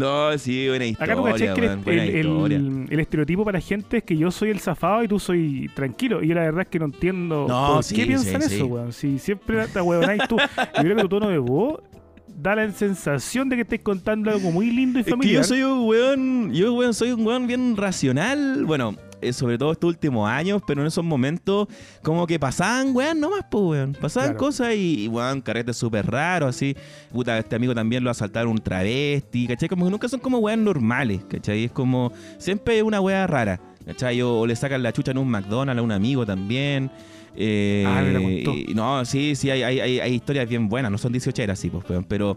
No, sí, buena historia, Acá tú que. Buena el- el- el estereotipo para la gente es que yo soy el zafado y tú soy tranquilo. Y yo la verdad es que no entiendo No, por sí, qué piensan sí, eso, weón. Si siempre te huevonáis tú. Yo creo que tu tono de voz da la sensación de que estés contando algo muy lindo y Es que familiar. yo soy un weón, yo weón, soy un weón bien racional, bueno, eh, sobre todo estos últimos años, pero en esos momentos como que pasaban weón nomás, pues weón, pasaban Claro. cosas y, y weón, carretes súper raros, así, puta, este amigo también lo asaltaron un travesti, ¿cachai? Como que nunca son como weón normales, ¿cachai? Es como, siempre una wea rara, ¿cachai? O, o le sacan la chucha en un McDonald's a un amigo también. Eh, Ah, me no, sí, sí, hay, hay, hay, hay historias bien buenas, no son 18 eras, sí, pues, weón, pero...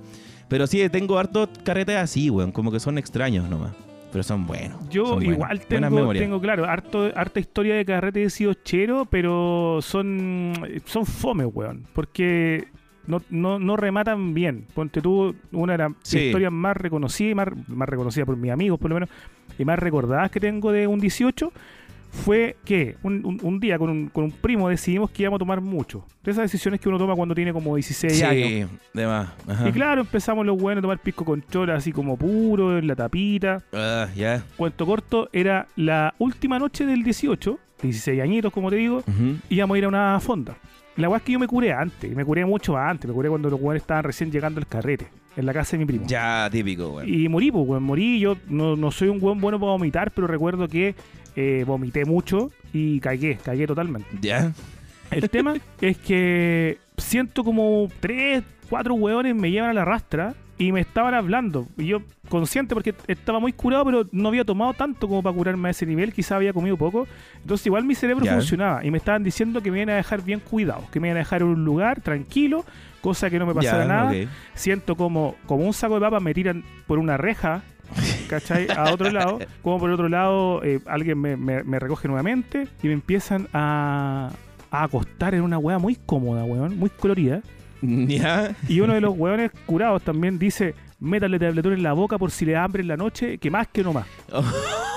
Pero sí, tengo hartos carretes así, weón. Como que son extraños nomás. Pero son buenos. Yo son igual tengo, tengo claro, harto, harta historia de carrete de siochero, pero son, son fome, weón. Porque no, no, no rematan bien. Ponte tú, una de las Sí. historias más reconocidas, más, más reconocida por mis amigos por lo menos, y más recordadas que tengo de un 18, fue que un, un- un día con un, con un primo decidimos que íbamos a tomar mucho. De esas decisiones que uno toma cuando tiene como 16 años. Sí, de más. Ajá. Y claro, empezamos los buenos a tomar pisco con chola así como puro, en la tapita Ah, ya. cuento corto, era la última noche del 18, 16 añitos, como te digo, Ujú. íbamos a ir a una fonda. La weá es que yo me curé antes, me curé mucho antes, me curé cuando los weones estaban recién llegando al carrete, en la casa de mi primo. Ya, típico, weón. Y morí, pues, weón, morí. Yo no, no soy un buen bueno para vomitar, pero recuerdo que eh, vomité mucho y cagué, cagué totalmente. Ya. El tema es que siento como tres, cuatro hueones me llevan a la rastra y me estaban hablando. Y yo, consciente, porque estaba muy curado, pero no había tomado tanto como para curarme a ese nivel, quizá había comido poco. Entonces, igual mi cerebro funcionaba y me estaban diciendo que me iban a dejar bien cuidado, que me iban a dejar en un lugar tranquilo, cosa que no me pasara nada. Siento como, como un saco de papas me tiran por una reja. ¿Cachai? A otro lado, como por otro lado, eh, alguien me, me- me recoge nuevamente y me empiezan a, a acostar en una weá muy cómoda, weón, muy colorida. Ya. Y uno de los weones curados también dice: métale tabletón en la boca por si le da hambre en la noche, que más que no más.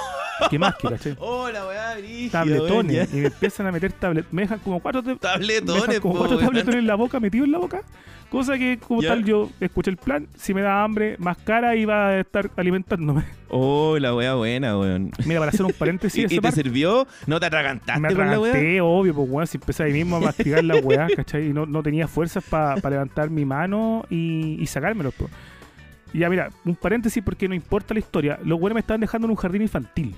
Que más que, ¿cachai? Oh, la weá, brígida, Tabletones. Y me empiezan a meter tabletones. Me dejan como cuatro, te- me dejan Tabletones, como po, cuatro tabletones en la boca, metidos en la boca. Cosa que, como Ya. tal, yo escuché el plan. Si me da hambre, más cara va a estar alimentándome. Oh, la weá buena, weón. Mira, para hacer un paréntesis, ¿Y, y te parte, sirvió? ¿No te atragantaste me atraganté, obvio, pues weón, si empecé ahí mismo a mastigar la weá, ¿cachai? Y no, no tenía fuerzas para levantar mi mano y, y sacármelo, pues. Y ya, mira, un paréntesis porque no importa la historia. Los weones me estaban dejando en un jardín infantil.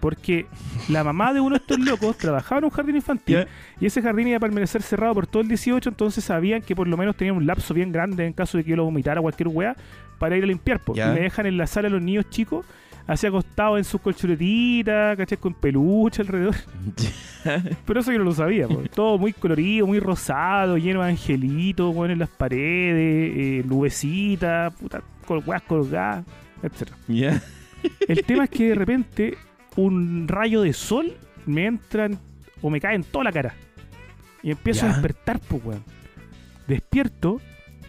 Porque la mamá de uno de estos locos trabajaba en un jardín infantil Ya. y ese jardín iba a permanecer cerrado por todo el 18, entonces sabían que por lo menos tenían un lapso bien grande en caso de que yo lo vomitara cualquier weá para ir a limpiar. po. Ya. Y me dejan en la sala a los niños chicos, así acostados en sus colchonetitas, ¿cachai? Con peluche alrededor. Pero eso yo no lo sabía, po. todo muy colorido, muy rosado, lleno de angelitos, bueno, en las paredes, eh, nubecitas, puta, con weas colgadas, etc. El tema es que de repente un rayo de sol me entra en- o me cae en toda la cara. Y empiezo a despertar, pues, weón. Despierto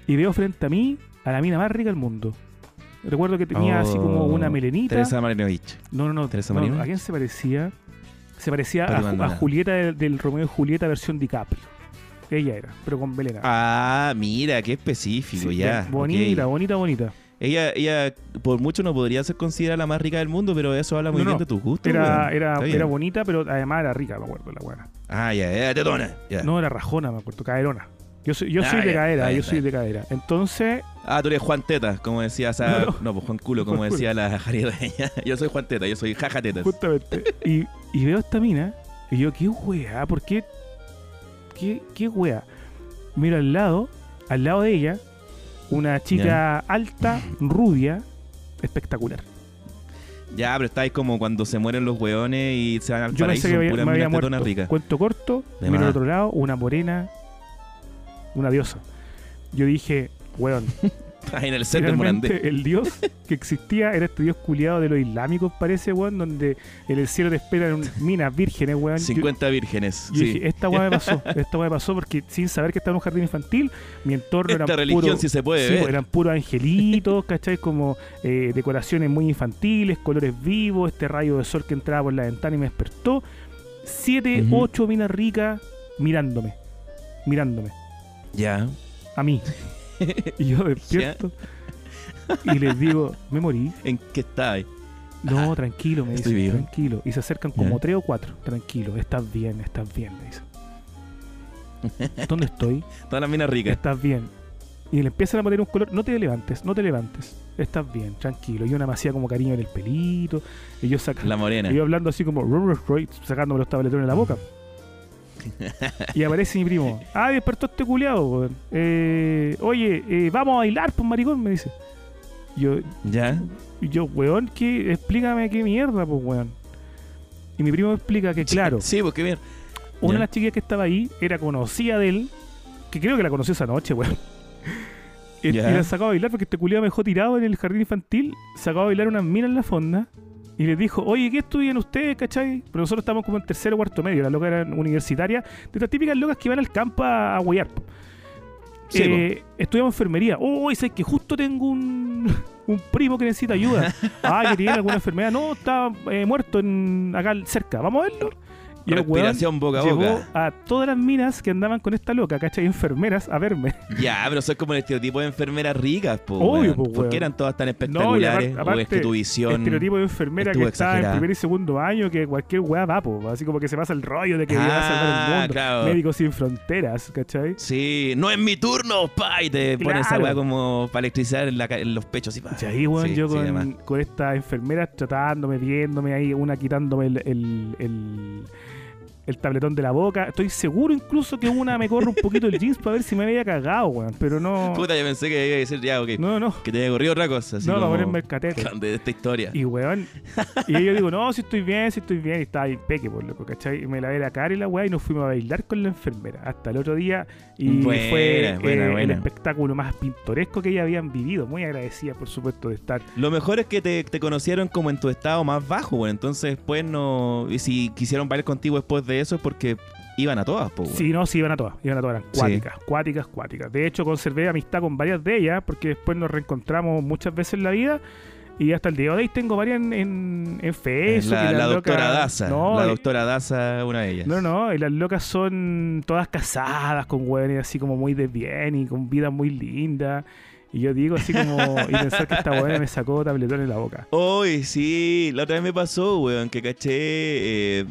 y veo frente a mí a la mina más rica del mundo. Recuerdo que tenía así como Oh, una melenita. Teresa Marinovich. No, no, no. Teresa no. ¿A quién se parecía? Se parecía a. Julieta del, del Romeo y Julieta versión DiCaprio. Ella era, pero con melena. Ah, mira, qué específico, Sí, ya. Bonita, bonita, bonita. Ella, ella, por mucho no podría ser considerada la más rica del mundo, pero eso habla muy No, bien no. de tus gustos. Era, era, era bonita, pero además era rica, me acuerdo, la buena. Ah, ya, ya, tetona. Ya. No, era rajona, me acuerdo, caderona. Yo soy, yo Ah, soy de cadera, yo soy de cadera. Entonces, Ah, tú eres Juan Teta, como decía esa... No, No, pues Juan Culo, como Juan Culo. decía la jaribeña. Yo soy Juan Teta, yo soy Jaja Tetas. justamente. y, y veo esta mina, y yo, qué wea, ¿por qué? ¿Qué, qué wea? Miro al lado, al lado de ella, una chica alta, rubia, espectacular. Ya, pero estáis como cuando se mueren los hueones y se van al Yo paraíso, pensé que había- me muerto. ricas. Cuento corto, De miro al otro lado, una morena, una diosa. Yo dije, weón, en el set. Finalmente, el dios que existía era este dios culiado de los islámicos, parece, weón, donde en el cielo te esperan minas vírgenes, weón. Yo- 50 vírgenes. Sí. dije, esta weá me pasó, esta weá me pasó porque sin saber que estaba en un jardín infantil, mi entorno Esta era religión puro, sí se puede sí, ver. eran puros angelitos, ¿cachai? Como eh, decoraciones muy infantiles, colores vivos, este rayo de sol que entraba por la ventana y me despertó. Siete, ocho minas ricas mirándome, mirándome, Ya. a mí. y yo despierto y les digo, me morí. ¿En qué estáis? No, tranquilo, me dicen, vivo. tranquilo. Y se acercan como Ya. tres o cuatro, tranquilo, estás bien, estás bien, me dicen. ¿Dónde estoy? Todas las minas ricas. Estás bien. Y le empiezan a poner un color, no te levantes, no te levantes, estás bien, tranquilo. Y una me hacía como cariño en el pelito, y yo sacando, La morena. y yo hablando así como, sacándome los tabletones en la boca. Y aparece mi primo, ah, despertó este culiado, weón. Eh, oye, eh, vamos a bailar, pues maricón, me dice. Yo, Ya. y yo, weón, ¿qué? explícame qué mierda, pues, weón. Y mi primo me explica que, claro, Sí, porque bien. una Ya. de las chiquillas que estaba ahí era conocida de él, que creo que la conoció esa noche, weón. Y, la sacó a bailar porque este culiado me dejó tirado en el jardín infantil, sacó a bailar unas minas en la fonda y les dijo, oye, ¿qué estudian ustedes, cachai? Pero nosotros estamos como en tercero o cuarto medio, las locas eran universitarias, de estas típicas locas que van al campo a, a huear. Sí, Eh, estudiamos enfermería. Oh, sé que justo tengo un, un primo que necesita ayuda. Ah, que tiene alguna enfermedad. No, está eh, muerto en, acá cerca. Vamos a verlo. Y el Respiración boca a llevó boca. a todas las minas que andaban con esta loca, ¿cachai? Enfermeras a verme. Ya, pero soy como el estereotipo de enfermeras ricas, po, Obvio, po, ¿Por weón. qué eran todas tan No, espectaculares? aparte- o es que tu visión. Estereotipo de enfermera que estuvo está en exagerada. primer y segundo año, que cualquier weá va, po. Así como que se pasa el rollo de que viene a salvar el Ah, mundo. claro. Médicos sin fronteras, ¿cachai? Sí, no es mi turno, pa, y te ponen esa Claro. weá como para electricidad en, la en los pechos y pa. Y ahí, weón, Sí, yo sí, con, con estas enfermeras tratándome, viéndome ahí, una quitándome el, el, el, el tabletón de la boca. Estoy seguro incluso que una me corre un poquito el jeans para ver si me había cagado, weón. Pero no. Puta, yo pensé que iba a decir ya, ok. No, no. Que te había corrido otra cosa. Así No, como ponerme el catete. de esta historia. Y weón, y yo digo, no, si estoy bien, si estoy bien, y estaba ahí peque, por loco, ¿cachai? Y me lavé la cara y la weá y nos fuimos a bailar con la enfermera hasta el otro día. Y Buena, fue buena, eh, el espectáculo más pintoresco que ellas habían vivido. Muy agradecida, por supuesto, de estar. Lo mejor es que te, te conocieron como en tu estado más bajo, weón. Entonces, después no. Y si quisieron bailar contigo después de eso es porque iban a todas, po. Sí, no, sí, iban a todas, iban a todas, eran Sí. cuáticas, cuáticas, cuáticas. De hecho, conservé amistad con varias de ellas porque después nos reencontramos muchas veces en la vida. Y hasta el día de hoy tengo varias en, en, en Facebook. la, la locas- doctora Daza. No, la y- doctora Daza, una de ellas. No, no, y las locas son todas casadas con hueones así como muy de bien y con vida muy linda. Y yo digo así como, y pensar que esta hueona me sacó tabletón en la boca. Hoy sí, la otra vez me pasó, weón, que caché. eh,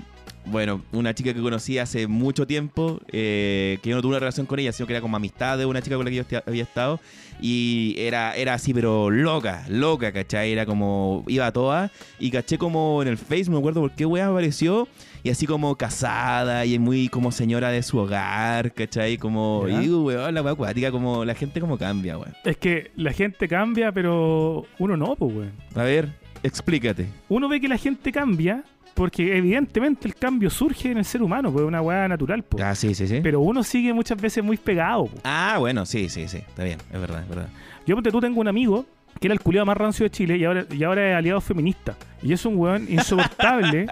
bueno, una chica que conocí hace mucho tiempo, eh, que yo no tuve una relación con ella, sino que era como amistad de una chica con la que yo había estado. Y era, era así, pero loca, loca, ¿cachai? Era como, iba a todas. Y caché como en el Facebook, me acuerdo por qué weá apareció. Y así como casada y muy como señora de su hogar, ¿cachai? Como, Ya. y digo, weón, la weá acuática, como la gente como cambia, weón. Es que la gente cambia, pero uno no, pues, weón. A ver, explícate. Uno ve que la gente cambia porque evidentemente el cambio surge en el ser humano, pues es una hueá natural, pues. Ah, sí, sí, sí. Pero uno sigue muchas veces muy pegado, pues. Ah, bueno, sí, sí, sí, está bien, es verdad, es verdad. Yo, ponte tú, tengo un amigo que era el culiado más rancio de Chile y ahora, y ahora es aliado feminista. Y es un weón insoportable.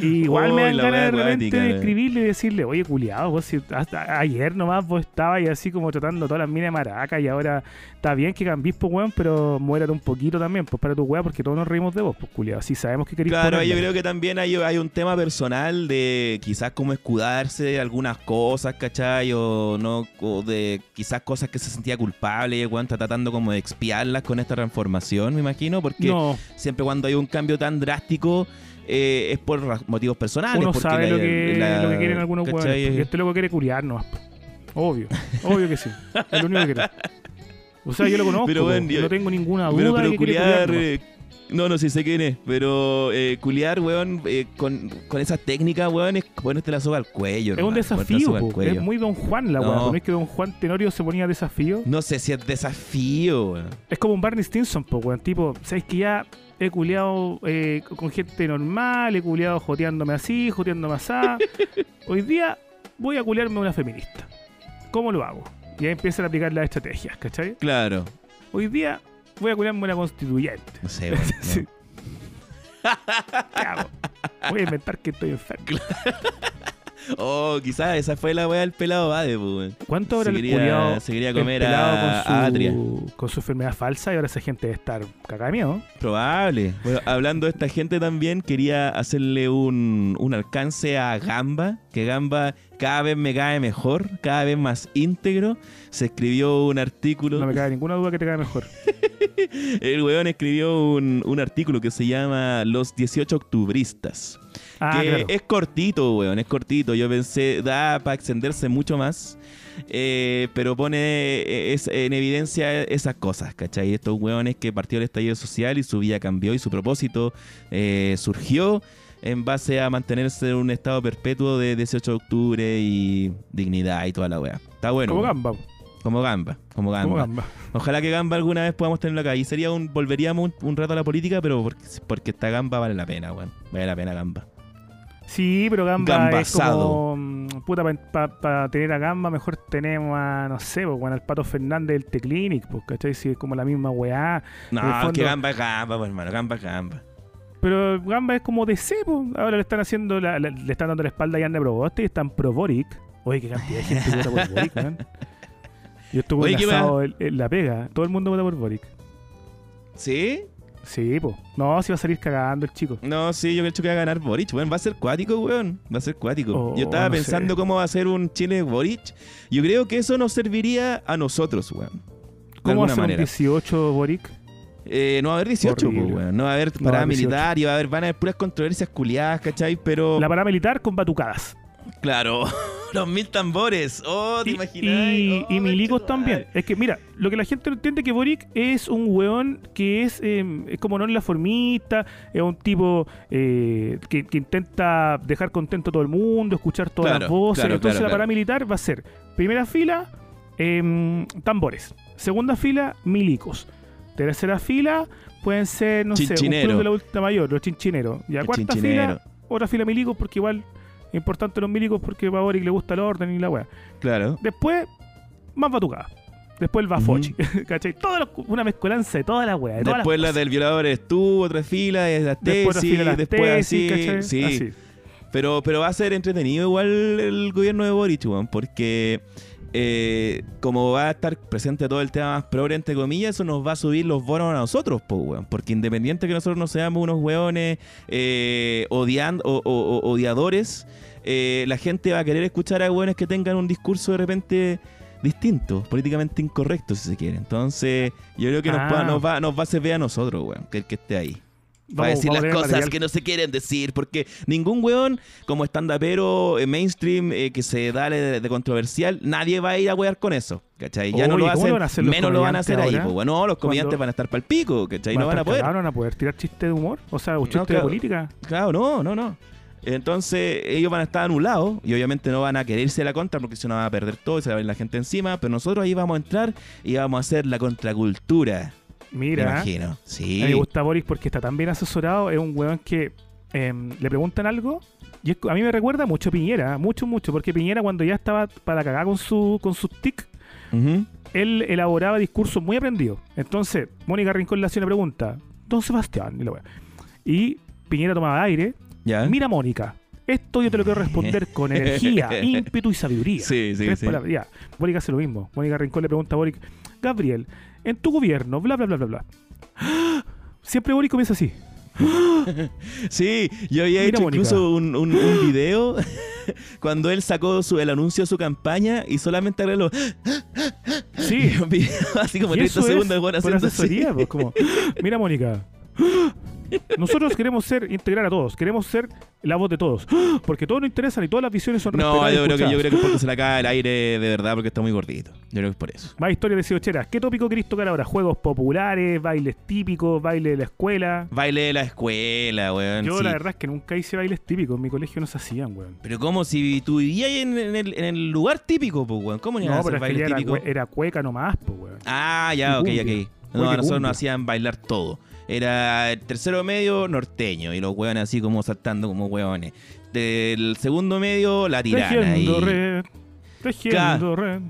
y igual me dan ganas de weá repente de escribirle y decirle, oye, culiado, vos si hasta ayer nomás vos estabas y así como tratando todas las minas de maraca y ahora está bien que cambies, pues weón, pero muérate un poquito también, pues para tu weá, porque todos nos reímos de vos, pues culiado. Si sabemos que querés Claro, ponerla. yo creo que también hay, hay un tema personal de quizás como escudarse de algunas cosas, ¿cachai? O no, o de quizás cosas que se sentía culpable y el weón está tratando como de expiarlas con esta transformación, me imagino, porque No, siempre cuando hay un cambio tan drástico eh, es por motivos personales. uno porque sabe la- lo, que, la- lo que quieren algunos hueones. Y este loco quiere curiarnos. Obvio, obvio que sí. Es lo único que quiere. O sea, yo lo conozco, Pero, bueno, no tengo ninguna duda Pero, pero de que quiere culiar. eh, no, no sé, sé quién es. Pero eh, culiar, weón, eh, con, con esa técnica, weón, es ponerte la soga al cuello. Es un hermano, desafío, po. es muy Don Juan la No. weá. ¿No es que Don Juan Tenorio se ponía desafío? No sé si es desafío, weón. Es como un Barney Stinson, po, weón. Tipo, ¿sabes que ya he culiado eh, con gente normal, he culiado joteándome así, joteándome así? Hoy día voy a culiarme a una feminista. ¿Cómo lo hago? Y ahí empiezan a aplicar las estrategias, ¿cachai? Claro. Hoy día voy a culiarme a una constituyente. No sé, no. Sí. ¿Qué hago? Voy a inventar que estoy enfermo. Oh, quizás esa fue la weá del pelado Bade, pues, weón. ¿Cuánto habrá Se el quería- culiao se quería comer a- con a su, Atria? con su enfermedad falsa y ahora esa gente debe estar cagada de miedo? Probable. Bueno, hablando de esta gente también, quería hacerle un, un alcance a Gamba, que Gamba cada vez me cae mejor, cada vez más íntegro. Se escribió un artículo, No me cabe ninguna duda que te cae mejor. el weón escribió un, un artículo que se llama Los 18 Octubristas. Ah, que claro. es cortito, weón, es cortito. Yo pensé, da para extenderse mucho más. eh, pero pone eh, es- en evidencia esas cosas, ¿cachai? Estos weones que partió el estallido social y su vida cambió y su propósito eh, surgió en base a mantenerse en un estado perpetuo de 18 de octubre y dignidad y toda la weá. Está bueno. como weón. gamba. Como gamba, como gamba. Como gamba. Ojalá que Gamba alguna vez podamos tenerlo acá. Y sería un, volveríamos un, un rato a la política, pero porque, porque esta Gamba vale la pena, weón. Vale la pena Gamba. Sí, pero Gamba es Gambasado. como. mm, Puta, para tener a Gamba, mejor tenemos a, no sé, pues, bueno, al Pato Fernández del T-Clinic, pues, ¿cachai? Si es como la misma weá. No, es fondo- que Gamba es Gamba, pues, hermano. Gamba es Gamba. Pero Gamba es como DC, pues. Ahora le están haciendo, la- la- le están dando la espalda a Yanne Proboste y están pro Boric. Oye, qué cantidad de gente vota por Boric, weón. Yo estuve Oye, ¿qué enlazado en, en la pega. Todo el mundo vota por Boric. ¿Sí? Sí, pues. No, si va a salir cagando el chico. No, sí, yo creo que va a ganar Boric, weón. Va a ser cuático, weón. Va a ser cuático. Oh, yo estaba no pensando sé. cómo va a ser un Chile Boric. Yo creo que eso nos serviría a nosotros, weón. De ¿Cómo va a ser un manera. 18 Boric? Eh, no va a haber 18, pues, weón. No va a haber No va a parada haber 18. militar y va a haber, van a haber puras controversias culiadas, ¿cachai? Pero. La paramilitar con batucadas. Claro, los mil tambores. Oh, ¿te Y, imaginas? y, Oh, y milicos también. Es que, mira, lo que la gente no entiende es que Boric es un weón que es, eh, es como no en la formista, es un tipo eh, que, que intenta dejar contento a todo el mundo, escuchar todas Claro, las voces. claro, Entonces claro, la paramilitar va a ser, primera fila, em, tambores. Segunda fila, milicos. Tercera fila, pueden ser, no sé, un club de la última mayor, los chinchineros. Y a cuarta chinchinero. fila, otra fila milicos, porque igual es importante los milicos porque a Boric le gusta el orden y la weá. Claro. Después, más batucada. Después el Bafochi. ¿Cachai? Todo lo- una mezcolanza de toda la wea. De todas Después la las del violador eres tú, otra fila es la. Después tesis, fila las después tesis, así. ¿cachai? Sí, Así. Pero, pero va a ser entretenido igual el gobierno de Boric, weón, porque eh, como va a estar presente todo el tema más progre, entre comillas, eso nos va a subir los bonos a nosotros, po, weón. Porque independiente que nosotros no seamos unos weones eh, odiando, o, o- o- odiadores, eh, la gente va a querer escuchar a weones que tengan un discurso de repente distinto, políticamente incorrecto, si se quiere. Entonces, yo creo que nos, Ah. va, nos, va, nos va a servir a nosotros, weón, que el que esté ahí. Va a decir las cosas material. que no se quieren decir, porque ningún weón como stand-upero eh, mainstream eh, que se da de, de controversial, nadie va a ir a wear con eso, ¿cachai? Ya no lo ¿cómo hacen, lo van a hacer los menos lo van a hacer ahí, pues bueno, los comediantes van a estar para el pico, ¿cachai? ¿Van no van a poder. cagados? ¿No van a poder tirar chistes de humor? O sea, un chiste de claro. política. Claro, no, no, no. Entonces ellos van a estar anulados y obviamente no van a quererse la contra porque si no van a perder todo y se va a ver la gente encima, pero nosotros ahí vamos a entrar y vamos a hacer la contracultura, me Mira, a mí me gusta Boris porque está tan bien asesorado. Es un weón que em, le preguntan algo. Y es- a mí me recuerda mucho a Piñera, mucho, mucho. Porque Piñera, cuando ya estaba para cagar con su con sus tic, él elaboraba discursos muy aprendidos. Entonces, Mónica Rincón le hacía una pregunta, Don Sebastián, y, la wea. y Piñera tomaba aire. ¿Ya? Mira, Mónica, esto yo te lo quiero responder con energía, ímpetu y sabiduría. Sí, sí, Tres sí. palabras. Ya, Mónica hace lo mismo. Mónica Rincón le pregunta a Boric, Gabriel, en tu gobierno, bla, bla, bla, bla, bla. Siempre Boric comienza así. Sí, yo había Mira, hecho Mónica. incluso un, un- un video cuando él sacó su, el anuncio de su campaña y solamente arregló Sí. un video así como Y 30 eso segundos es por asesoría, pues, como, mira Mónica, nosotros queremos ser, integrar a todos, queremos ser la voz de todos, porque todos nos interesan y todas las visiones son No, yo creo, que, yo creo que es porque se le acaba el aire de verdad porque está muy gordito. Yo creo que es por eso. Más historias de Siocheras. ¿Qué tópico querés tocar ahora? Juegos populares, bailes típicos, baile de la escuela. Baile de la escuela, weón. Yo sí. la verdad es que nunca hice bailes típicos, en mi colegio no se hacían, weón. Pero como si tú vivías en, en el, en el lugar típico, pues, weón. ¿Cómo no iban a No, hacer baile era, típico? era cueca nomás, pues, weón. Ah, ya, Y ok, cumbia. ok. No, nosotros cumbia. nos hacían bailar todo. Era el tercero medio norteño y los hueones así como saltando como hueones. Del segundo medio la tirana. Y, Tejiendo red, tejiendo red.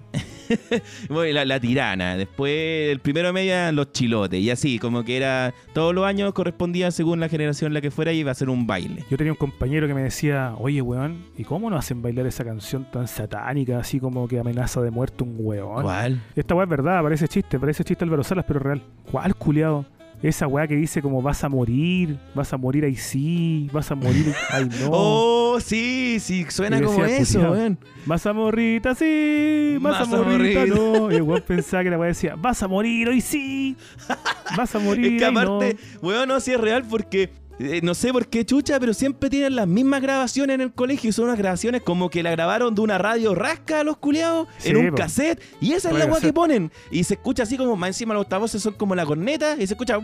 bueno, la, la tirana. Después el primero medio eran los chilotes. Y así, como que era. Todos los años correspondía según la generación en la que fuera y iba a ser un baile. Yo tenía un compañero que me decía, oye, weón, ¿y cómo nos hacen bailar esa canción tan satánica, así como que amenaza de muerte un weón? ¿Cuál? Esta weá es verdad, parece chiste, parece chiste Álvaro Salas, pero real. ¿Cuál, culiado? Esa weá que dice como vas a morir, vas a morir ahí sí, vas a morir ahí no. Oh, sí, sí, suena como eso, weón. Vas a morir sí, vas, Vas a a morir morir. no. Y el weón pensaba que la weá decía, vas a morir hoy sí, vas a morir Es que aparte, no. weón, no, si es real porque. Eh, no sé por qué chucha, pero siempre tienen las mismas grabaciones en el colegio y son unas grabaciones como que la grabaron de una radio rasca a los culiados Sí, en un po. cassette y esa es la weá que ponen y se escucha así como más encima los altavoces son como la corneta y se escucha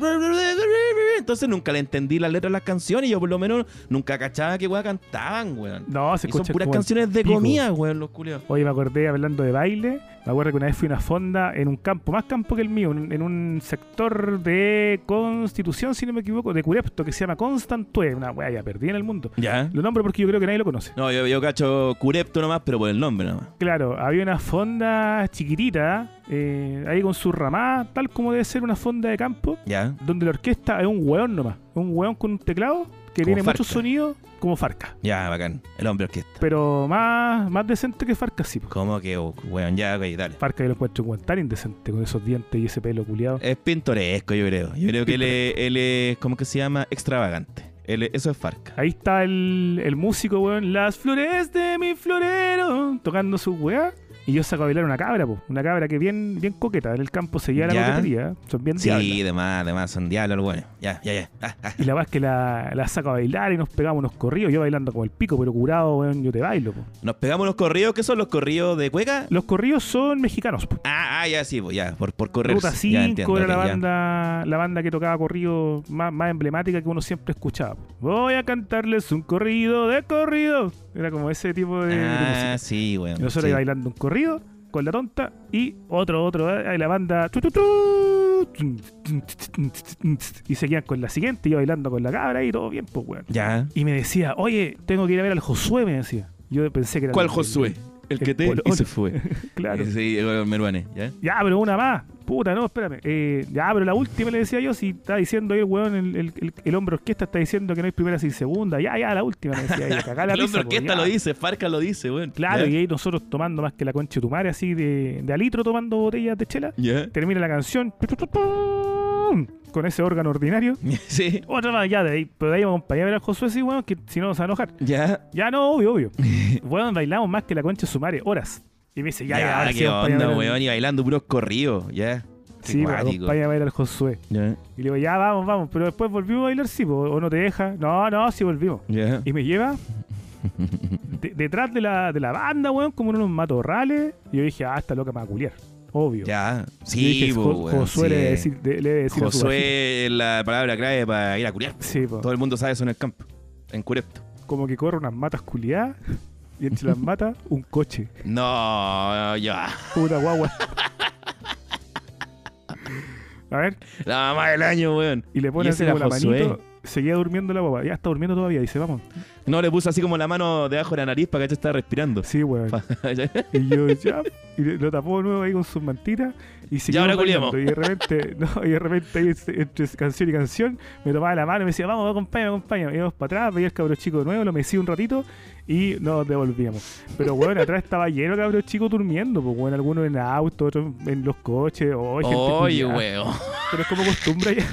entonces nunca le entendí las letras de las canciones y yo por lo menos nunca cachaba qué weá cantaban, weón. No, se Y son puras canciones de pico. comida, weón, los culiados. Oye, me acordé hablando de baile. Me acuerdo que una vez fui a una fonda en un campo, más campo que el mío, en, un sector de Constitución, si no me equivoco, de Curepto, que se llama Constantue. Una weá ya perdí en el mundo. ¿Ya? Lo nombro porque yo creo que nadie lo conoce. No, yo, yo cacho Curepto nomás, pero por el nombre nomás. Claro, había una fonda chiquitita, eh, ahí con su ramá, tal como debe ser una fonda de campo, ¿Ya? donde la orquesta es un weón nomás. Un weón con un teclado que Como tiene Farca. sonidos como Farca. Ya, bacán. El hombre orquesta. Pero más, más decente que Farca, sí. po. ¿Cómo que, oh, weón? Ya, ok, dale. Farca yo lo encuentro como tan indecente con esos dientes y ese pelo culiado. Es pintoresco, yo creo. Yo creo que él es, él es ¿cómo que se llama? Extravagante. Él es- eso es Farca. Ahí está el, el músico, weón. Las flores de mi florero. Tocando su weá. Y yo saco a bailar una cabra, po. Una cabra que bien, bien coqueta. En el campo se lleva la coquetería. Son bien Sí, diablas. demás, además son diablos los buenos. Ya, ya, ya. Ah, ah. Y la weá es que la, la saco a bailar y nos pegamos unos corridos. Yo bailando como el pico, pero curado, weón. Yo te bailo, po. Nos pegamos los corridos. ¿Qué son los corridos de cueca? Los corridos son mexicanos, po. Ah, ah, ya, sí, pues, ya, por, por correr. Ruta ya 5 entiendo, era la ya. banda, la banda que tocaba corrido más, más emblemática que uno siempre escuchaba. Voy a cantarles un corrido de corrido. Era como ese tipo de, de música. Ah, sí, weón. Y nosotros sí. bailando un corrido con la tonta y otro, otro, eh, ahí la banda. y seguían con la siguiente y yo bailando con la cabra y todo bien, pues, weón. Ya. Y me decía, oye, tengo que ir a ver al Josué, me decía. Yo pensé que era. ¿Cuál Josué? El, que te y se fue. Claro. Sí, el Meruane, ¿ya? Ya, pero una más. Puta, no, espérame. Eh, ya, pero la última le decía yo, si está diciendo ahí el weón, el, el, el- el hombre orquesta está diciendo que no hay primera sin segunda. Ya, ya, la última, me decía yo. Cagá la El hombre po, orquesta lo dice, Farca lo dice, weón. Claro, y ahí nosotros tomando más que la concha de tu madre, así de, de a litro tomando botellas de chela. Termina la canción. Con ese órgano ordinario. Sí. Otra más, ya de ahí. Pero de ahí me acompañé a ver al Josué, sí, weón, que si no nos va a enojar. ¿Ya? Ya no, obvio, obvio. weón, bailamos más que la concha de su madre, horas. Y me dice, ya, Ya, ya, sí, qué onda, weón. Y bailando puros corridos, ya. Sí, pues, cuático. acompáñame a ver al Josué. Y le digo, ya vamos, vamos. Pero después volvimos a bailar, sí, po, o no te deja. No, no, sí volvimos. Y me lleva de- detrás de la, de la banda, weón, como en unos matorrales. Y yo dije, ah, esta loca me va a culiar. Obvio. Ya. Sí, Jo- weón, Josué sí. le debe decir, de- le debe decir. Josué es la palabra clave para ir a curiar. Sí, po. Todo el mundo sabe eso en el campo. En Curepto. como que corre unas matas culiadas. Y entre las matas, un coche. No, ya. Puta guagua. A ver, La mamá del año, weón. y le pone así ese como la Josué. manito. Seguía durmiendo la guagua. Ya está durmiendo todavía. Dice, vamos. No, le puso así como la mano debajo de la nariz para que te estaba respirando. Sí, weón. Y yo, ya. Y lo tapó de nuevo ahí con sus mantitas. Y Ya, ahora bailando. Y de repente, no, y de repente ahí este- entre canción y canción, me tomaba la mano y me decía, vamos, acompáñame, acompáñame. Íbamos para atrás, veía el cabro chico de nuevo, lo mecía un ratito y nos devolvíamos. Pero bueno, atrás estaba lleno de cabros chicos durmiendo, pues bueno, algunos en auto, otros en los coches, oh, gente Oye, weón. Pero es como costumbre ya.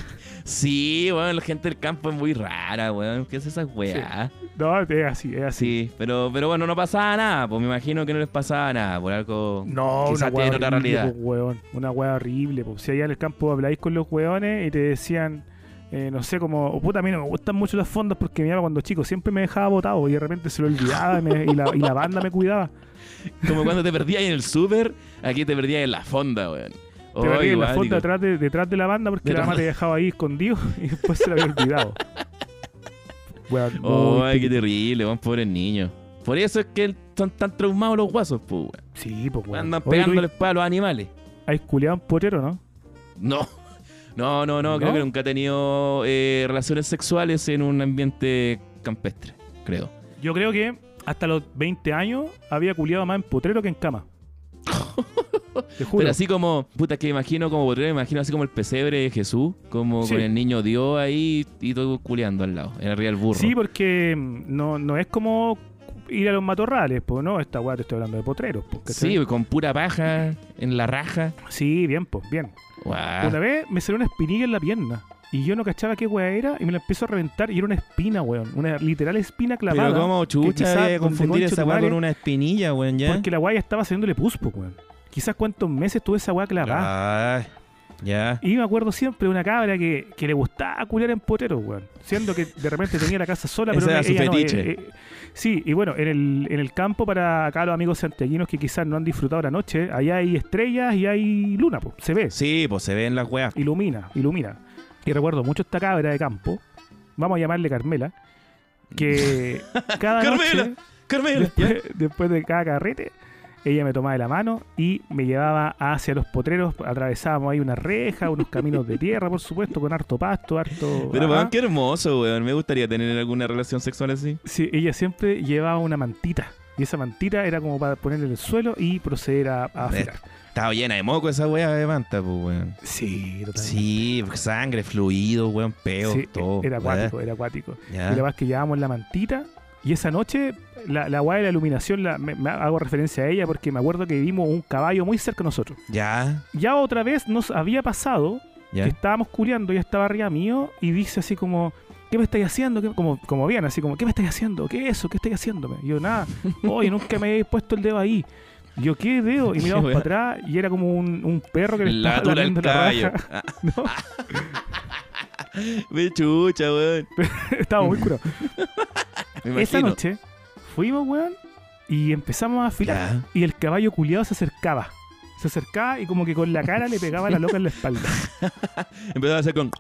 Sí, weón, la gente del campo es muy rara, weón. ¿Qué es esa weá? No, es así, es así. Sí, pero, pero bueno, no pasaba nada, pues me imagino que no les pasaba nada, por algo. No, una tienen hueá otra horrible, realidad. po, weón. Una hueá horrible. po. Si allá en el campo habláis con los hueones y te decían, eh, no sé, como, oh, puta, a mí no me gustan mucho las fondas porque mi papá cuando chico siempre me dejaba botado y de repente se lo olvidaba y, me- y la, y la banda me cuidaba. Como cuando te perdías en el súper, aquí te perdías en la fonda, weón. Te Oh, en la digo, detrás de, detrás de la banda porque la mamá te dejaba ahí escondido y después se lo había olvidado. Weón, Oh, ay, qué terrible, weón, pobres niños. Por eso es que son tan traumados los guasos, pues, weón. Sí, pues weón. Andan pegándole ¿tú para a los animales. ¿Has culiado un potero, no? No. No, no, no, creo que nunca he tenido eh, relaciones sexuales en un ambiente campestre, creo. Yo creo que hasta los 20 años había culiado más en potrero que en cama. Te juro. Pero así como, puta, que imagino como potrero, imagino así como el pesebre de Jesús, como Sí. con el niño Dios ahí y todo culeando al lado, en arriba del burro. Sí, porque mm, no, no es como ir a los matorrales, pues no, esta weá te estoy hablando de potreros. Pues. Sí, con pura paja en la raja. Sí, bien, pues, bien. Guau. Una vez me salió una espinilla en la pierna y yo no cachaba qué weá era y me la empezó a reventar y era una espina, weón. Una literal espina clavada. Pero como chucha de confundir esa weá con una espinilla, weón, ya. Porque la weá ya estaba haciéndole puspo, weón. Quizás cuántos meses tuve esa weá clavada. Ay, ya. Y me acuerdo siempre de una cabra que, que le gustaba culiar en potero, weón. Siendo que de repente tenía la casa sola, pero Ese era su ella no, fetiche. eh, eh, sí, y bueno, en el, en el campo, para acá los amigos santiaguinos que quizás no han disfrutado la noche, allá hay estrellas y hay luna, pues, se ve. Sí, pues se ven las weas. Ilumina, ilumina. Y recuerdo mucho esta cabra de campo, vamos a llamarle Carmela, que cada Carmela, noche, Carmela. después, después de cada carrete, ella me tomaba de la mano y me llevaba hacia los potreros, atravesábamos ahí una reja, unos caminos de tierra, por supuesto, con harto pasto, harto... Pero weón, qué hermoso, weón. Me gustaría tener alguna relación sexual así. Sí, ella siempre llevaba una mantita. Y esa mantita era como para ponerla en el suelo y proceder a, a afilar. Estaba llena de moco esa wea de manta, pues, weón. Sí, totalmente. Sí, sangre, fluido, weón, peo, Sí, todo. era weá. acuático, era acuático. Ya. Y la verdad es que llevábamos la mantita. Y esa noche, la, la weá de la iluminación, la- me, me hago referencia a ella porque me acuerdo que vimos un caballo muy cerca de nosotros. Ya, Ya otra vez nos había pasado ya. que estábamos culiando y estaba arriba mío y dice así como, ¿qué me estáis haciendo? ¿Qué-" Como, como bien, así como, ¿qué me estáis haciendo? ¿Qué es eso? ¿Qué estáis haciéndome? Y yo, nada, oye, nunca me habéis puesto el dedo ahí. Yo, ¿qué dedo? Y miramos para atrás y era como un, un perro que le La estaba lamiendo la caballo. raja. Ah, No, me chucha, weón. estaba muy curado. Esa noche fuimos, weón, y empezamos a afilar. Ya. Y el caballo culiado se acercaba. Se acercaba y como que con la cara le pegaba a la loca en la espalda. Empezó a hacer con.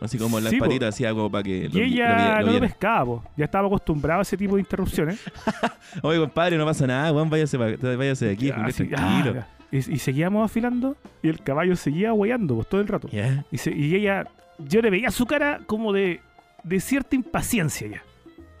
Así como las Sí, patitas, así algo para que. Y lo- ella lo lo no lo pescaba, po. ya estaba acostumbrado a ese tipo de interrupciones. Oye, compadre, no pasa nada, weón, váyase, váyase de aquí, sí, tranquilo. y, y seguíamos afilando y el caballo seguía hueando pues, todo el rato. Y, se- y ella, yo le veía su cara como de, de cierta impaciencia ya.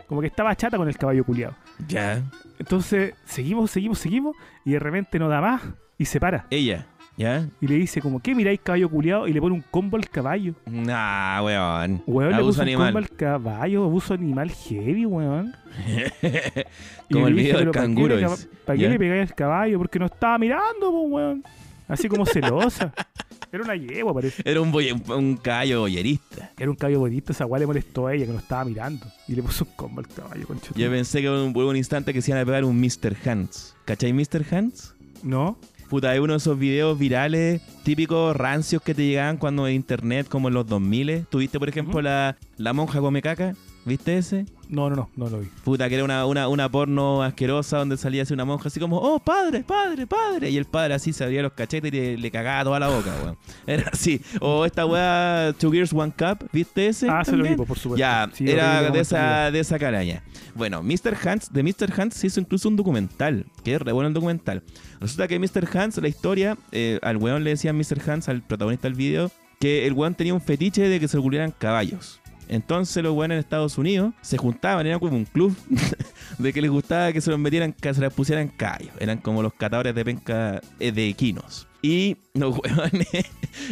Como que estaba chata con el caballo culiado. Ya. Entonces seguimos, seguimos, seguimos y de repente no da más y se para. Ella. ¿Ya? Y le dice como, ¿qué miráis caballo culiado? Y le pone un combo al caballo. Nah, weón. Weón, le Abuso puso un combo animal. al caballo, abuso animal heavy, weón. Como el video del "¿Pero para qué canguro. le. ¿Para qué le pegáis al caballo? Porque no estaba mirando, pues, weón. Así como celosa. Era una yegua, parece. Era un, boye- un caballo boyerista. Era un caballo bonito, esa weá le molestó a ella que no estaba mirando. Y le puso un combo al caballo, concha. tu- Yo pensé que hubo un, un instante que se iban a pegar un Mr. Hands. ¿Cachai Mr. Hands? ¿No? Puta, es uno de esos videos virales típicos rancios que te llegaban cuando en internet, como en los 2000. ¿Tuviste, por ejemplo, la, la monja come caca? ¿Viste ese? No, no, no, no lo vi. Puta, que era una, una, una porno asquerosa donde salía así una monja así como, oh, padre, padre, padre. Y el padre así se abría los cachetes y le, le cagaba toda la boca, weón. Era así. O esta weá, Two Gears, One Cup, ¿viste ese? Ah, se lo vi, por supuesto. Ya, Sí, era de esa, de esa caraña. Bueno, Mr. Hans, de Mr. Hans se hizo incluso un documental, que es re bueno el documental. Resulta que Mr. Hans, la historia, eh, al weón le decían Mr. Hans, al protagonista del video, que el weón tenía un fetiche de que se ocurrieran caballos. Entonces los weones en Estados Unidos se juntaban, era como un club de que les gustaba que se los metieran, que se les pusieran caballos. Eran como los catadores de penca eh, de equinos. Y los huevones,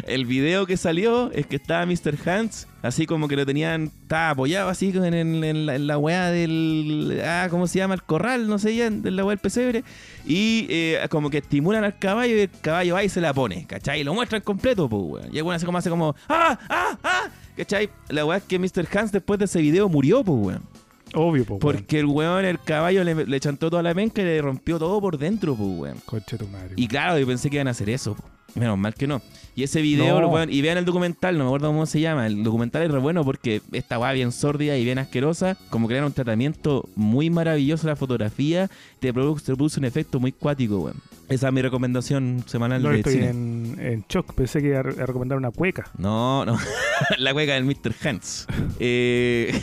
el video que salió es que estaba Mr. Hans, así como que lo tenían, estaba apoyado así en, en- la, en weá del, ah, ¿cómo se llama? El corral, no sé ya, de la weá del pesebre. Y eh, como que estimulan al caballo y el caballo y se la pone, ¿cachai? Y lo muestran completo, pues, weón. Y el weón hace como, hace como, ¡ah, ah, ah! ¿Cachai? La weá es que Mr. Hans después de ese video murió, pues, weón. Obvio, po, weón. Porque el weón, el caballo le, le chantó toda la penca y le rompió todo por dentro, pues, weón. Concha tu madre. Y claro, yo pensé que iban a hacer eso. po. Menos mal que no. Y ese video, No. lo pueden- y vean el documental, no me acuerdo cómo se llama. El documental es re bueno porque esta weá bien sórdida y bien asquerosa, como crearon un tratamiento muy maravilloso la fotografía, te produce, un efecto muy cuático, weón. Esa es mi recomendación semanal No, de estoy cine. en, en shock. Pensé que iba a recomendar una cueca. No, no. la cueca del Mr. Hans. Eh...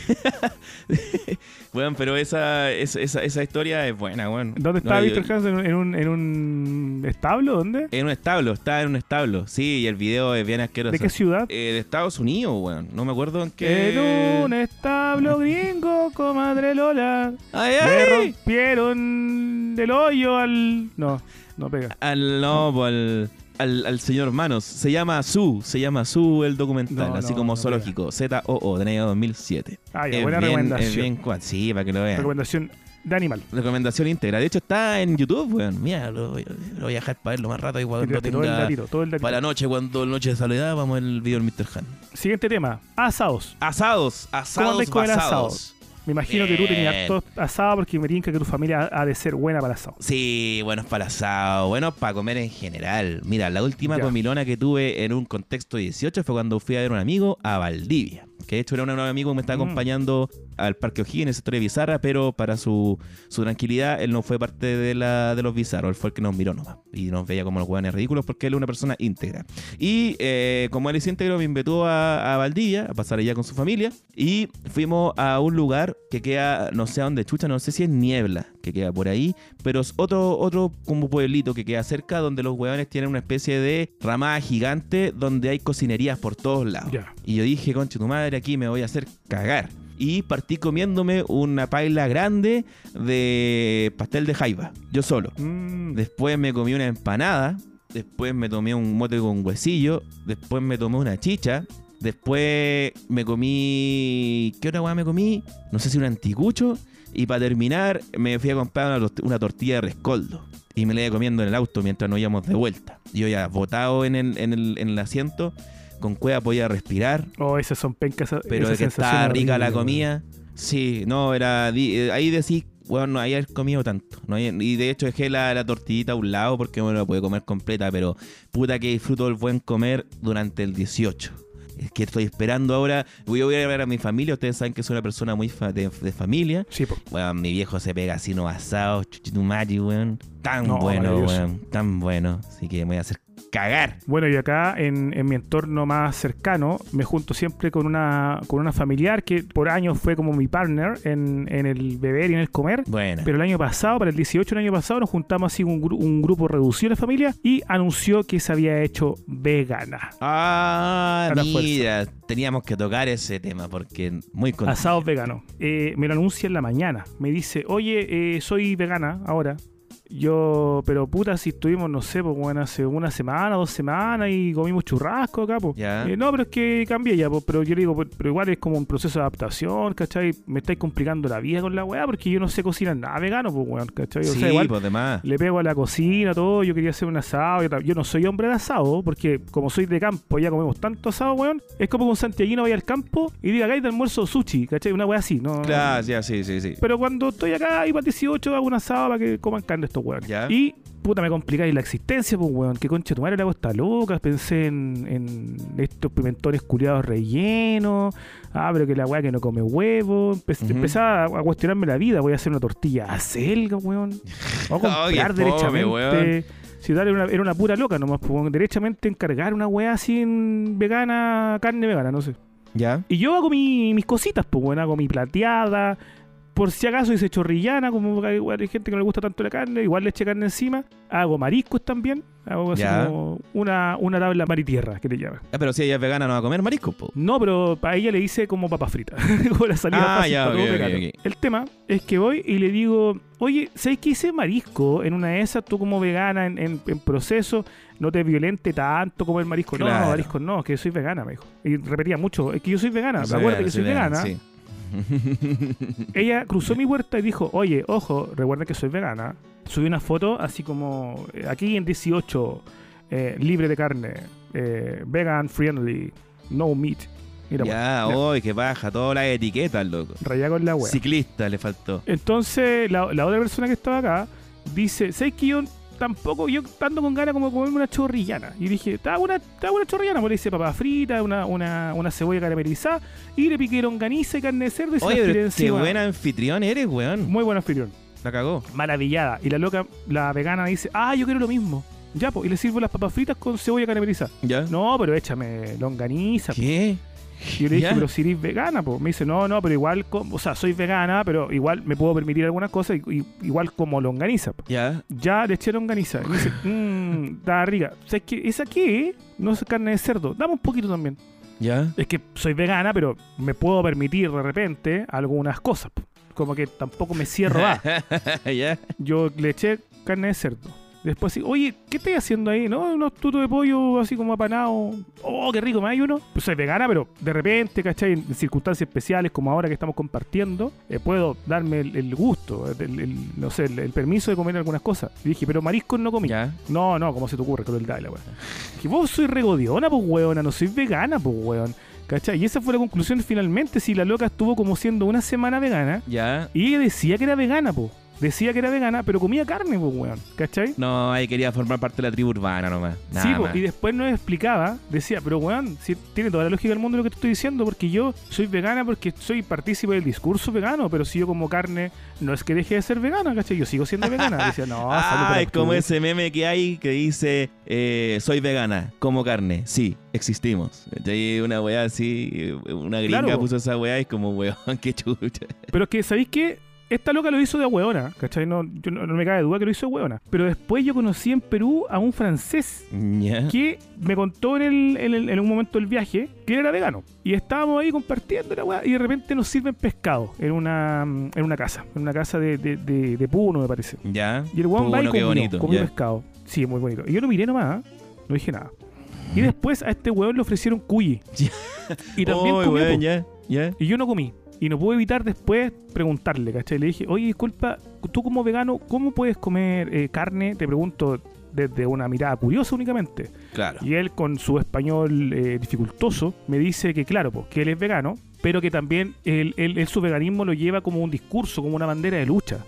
bueno, pero esa, esa, esa, esa historia es buena, weón. ¿Dónde No, está yo- Mr. Hans? ¿En, un- en un, ¿En un establo? ¿Dónde? En un establo, está en un establo. Sí, y el video es bien asqueroso. ¿De qué ciudad? Eh, de Estados Unidos, weón. No me acuerdo en qué. En un establo gringo, comadre Lola. ¡Ay, Le ay! rompieron el hoyo al. No, no pega. Al, no, po, al, al, al señor Manos. Se llama Su, se llama Su el documental, No, así no, como no zoológico. Z-O-O, del año 2007. Ah, ya, buena bien- recomendación. bien sí, para que lo vean. Recomendación de animal. Recomendación íntegra. De hecho, está en YouTube, weón. Mira, lo, voy- lo voy a dejar para verlo más rato y todo el datito, todo el datito. Para la noche, cuando noche de soledad, vamos al video del Mr. Han. Siguiente tema. Asados. Asados, ¿Cómo asados, andáis con el basados. Me imagino que tú tenías harto asado porque me tinca que tu familia ha de ser buena para asado. Sí, buenos para asado, buenos para comer en general. Mira, la última Ya. comilona que tuve en un contexto 18 fue cuando fui a ver a un amigo a Valdivia. Que de hecho era un amigo que me estaba Mm. acompañando al Parque O'Higgins en el sector de Bizarra, pero para su, su tranquilidad, él no fue parte de, la, de los bizarros, él fue el que nos miró nomás. Y nos veía como los hueones ridículos porque él es una persona íntegra. Y eh, como él es íntegro, me invitó a, a Valdivia a pasar allá con su familia. Y fuimos a un lugar que queda, no sé a dónde chucha, no sé si es Niebla, que queda por ahí, pero es otro, otro como pueblito que queda cerca donde los hueones tienen una especie de ramada gigante donde hay cocinerías por todos lados. Y yo dije, concha tu madre, aquí me voy a hacer cagar. Y partí comiéndome una paila grande de pastel de jaiba, yo solo. Mm, Después me comí una empanada. Después me tomé un mote con huesillo. Después me tomé una chicha. Después me comí. ¿Qué otra weá me comí? No sé si un anticucho. Y para terminar, me fui a comprar una, tort- una tortilla de rescoldo. Y me la iba comiendo en el auto mientras nos íbamos de vuelta. Yo ya botado en el, en el, en el asiento. Con cueva podía respirar. Oh, esas son pencas. Pero de que estaba rica la comida. Sí, no, era. eh, Ahí decís, weón, no había comido tanto. No había- y de hecho dejé la, la tortillita a un lado porque bueno, la pude comer completa, pero puta que disfruto el buen comer durante el 18. Es que estoy esperando ahora. Voy a voy a ver a mi familia. Ustedes saben que soy una persona muy fa- de, de familia. Sí, po. Weón, mi viejo se pega así no asado, chuchitumari, weón. Tan No, bueno, weón. Tan bueno. Así que me voy a hacer cagar. Bueno, y acá en, en mi entorno más cercano me junto siempre con una, con una familiar que por años fue como mi partner en, en el beber y en el comer. Bueno. Pero el año pasado, para el 18 del año pasado, nos juntamos así un, gru- un grupo reducido de familia y anunció que se había hecho vegana. Ah, teníamos que tocar ese tema porque muy contento. Asados veganos. Eh, me lo anuncia en la mañana. Me dice, oye, eh, soy vegana ahora. Yo, pero puta, si estuvimos, no sé, pues bueno, hace una semana, dos semanas y comimos churrasco acá, pues. Ya. Eh, no, pero es que cambié ya, pues, pero yo le digo, pues, pero igual es como un proceso de adaptación, ¿cachai? Me estáis complicando la vida con la weá porque yo no sé cocinar nada vegano, pues, weón, ¿cachai? O sí, sea, igual pues demás. le pego a la cocina, todo. Yo quería hacer un asado. Yo, yo no soy hombre de asado, porque como soy de campo, ya comemos tanto asado, weón. Es como que un santiaguino vaya al campo y diga, acá hay de almuerzo sushi, ¿cachai? Una weá así, ¿no? Claro, ya, sí, sí, sí. Pero cuando estoy acá y para el 18 hago un asado para que coman carne weón. Ya. Y puta, me complicáis la existencia, pues weón. Que concha tu madre le hago esta loca. Pensé en, en estos pimentones culiados rellenos. Ah, pero que la weá que no come huevo. Empe-. Empezaba a, a cuestionarme la vida. Voy a hacer una tortilla a selga, weón. Oh, qué comprar fome, derechamente. weón. Si tal, era una, era una pura loca nomás, pues, weón. derechamente encargar una weá sin vegana, carne vegana, no sé. Ya. Y yo hago mi- mis cositas, pues, bueno, hago mi plateada, por si acaso hice chorrillana, como hay, igual hay gente que no le gusta tanto la carne, igual le eché carne encima. Hago mariscos también. Hago así Ya. como una, una tabla maritierra, que le llaman. Ah, pero si ella es vegana no va a comer marisco, po. No, pero a ella le hice como papas fritas. como la salida Ah, fácil ya, para todo ok, ok, vegano. ok. El tema es que voy y le digo, oye, ¿sabes que hice marisco en una de esas? Tú como vegana en, en- en proceso, no te violente tanto como el marisco. No, Claro. no, marisco no, es que soy vegana, me dijo. Y repetía mucho, es que yo soy vegana, acuérdate vegana, que soy vegana. sí. Ella cruzó mi puerta y dijo, oye, ojo, recuerda que soy vegana. Subí una foto así como, eh, aquí en 18, eh, libre de carne, eh, vegan friendly, no meat. Mira, Ya, bueno, hoy que baja todas las etiquetas, loco. rayá con la. Ciclista le faltó. Entonces, la, la otra persona que estaba acá dice, ¿sabes que yo tampoco, yo ando con ganas como comerme una chorrillana? Y dije, ¿te hago una, hago una chorrillana? Pues le hice papas fritas, una, una, una cebolla caramelizada, y le piqué longaniza y carne de cerdo y se Oye, pero qué buen anfitrión eres, weón. Muy buen anfitrión. La cagó. Maravillada. Y la loca, la vegana dice, ah, yo quiero lo mismo. Ya, pues, y le sirvo las papas fritas con cebolla caramelizada. ¿Ya? No, pero échame longaniza. po. Yo le dije, pero si eres vegana, pues. Me dice, no, no, pero igual, com- o sea, soy vegana, pero igual me puedo permitir algunas cosas, y, igual como longaniza. ¿Ya? Ya le eché longaniza. Y me dice, mmm, está rica. ¿Sabes qué? ¿Esa qué? No es carne de cerdo. Dame un poquito también. ¿Ya? Es que soy vegana, pero me puedo permitir de repente algunas cosas. po. Como que tampoco me cierro a. ¿Ya? Yo le eché carne de cerdo. Después así, oye, ¿qué estás haciendo ahí? No, unos tutos de pollo así como apanado. Oh, qué rico, ¿me hay uno? Pues soy vegana, pero de repente, ¿cachai? En circunstancias especiales como ahora que estamos compartiendo, eh, puedo darme el, el gusto, el, el- no sé, el, permiso de comer algunas cosas. Y dije, pero mariscos no comí. ¿Ya? No, no, ¿cómo se te ocurre? Crueldad la weá. Que vos soy regodiona, pues weona, no soy vegana, pues weón. ¿Cachai? Y esa fue la conclusión finalmente, si la loca estuvo como siendo una semana vegana, ¿Ya? y ella decía que era vegana, pues. Decía que era vegana, pero comía carne, pues weón. ¿Cachai? No, ahí quería formar parte de la tribu urbana nomás. Nada sí, más. y después nos explicaba, decía, pero weón, si tiene toda la lógica del mundo lo que te estoy diciendo, porque yo soy vegana porque soy partícipe del discurso vegano, pero si yo como carne, no es que deje de ser vegana, ¿cachai? Yo sigo siendo vegana. Decía, no, Ah, es como tú". ese meme que hay que dice eh, soy vegana, como carne, sí, existimos. Y una weá así, una gringa Claro. puso esa weá y es como weón, qué chucha. Pero es que, ¿sabéis qué? Esta loca lo hizo de hueona, ¿cachai? No, yo no, no me cabe duda que lo hizo de hueona. Pero después yo conocí en Perú a un francés que me contó en, el, en, el- en un momento del viaje que él era vegano. Y estábamos ahí compartiendo la weá y de repente nos sirven pescado en una, en una casa, en una casa de, de, de- de Puno, me parece. ¿Ya? Y el weón va y comió, bonito. comió ya. pescado. Sí, muy bonito. Y yo lo miré nomás, ¿eh? no dije nada. Y después a este weón le ofrecieron cuyi. Y también Uy, comió, ya. Y yo no comí. Y no pude evitar después preguntarle, ¿cachai? Le dije, oye, disculpa, tú como vegano, ¿cómo puedes comer eh, carne? Te pregunto desde una mirada curiosa únicamente. Claro. Y él, con su español eh, dificultoso, me dice que, claro, pues, que él es vegano, pero que también él, él- él su veganismo lo lleva como un discurso, como una bandera de lucha.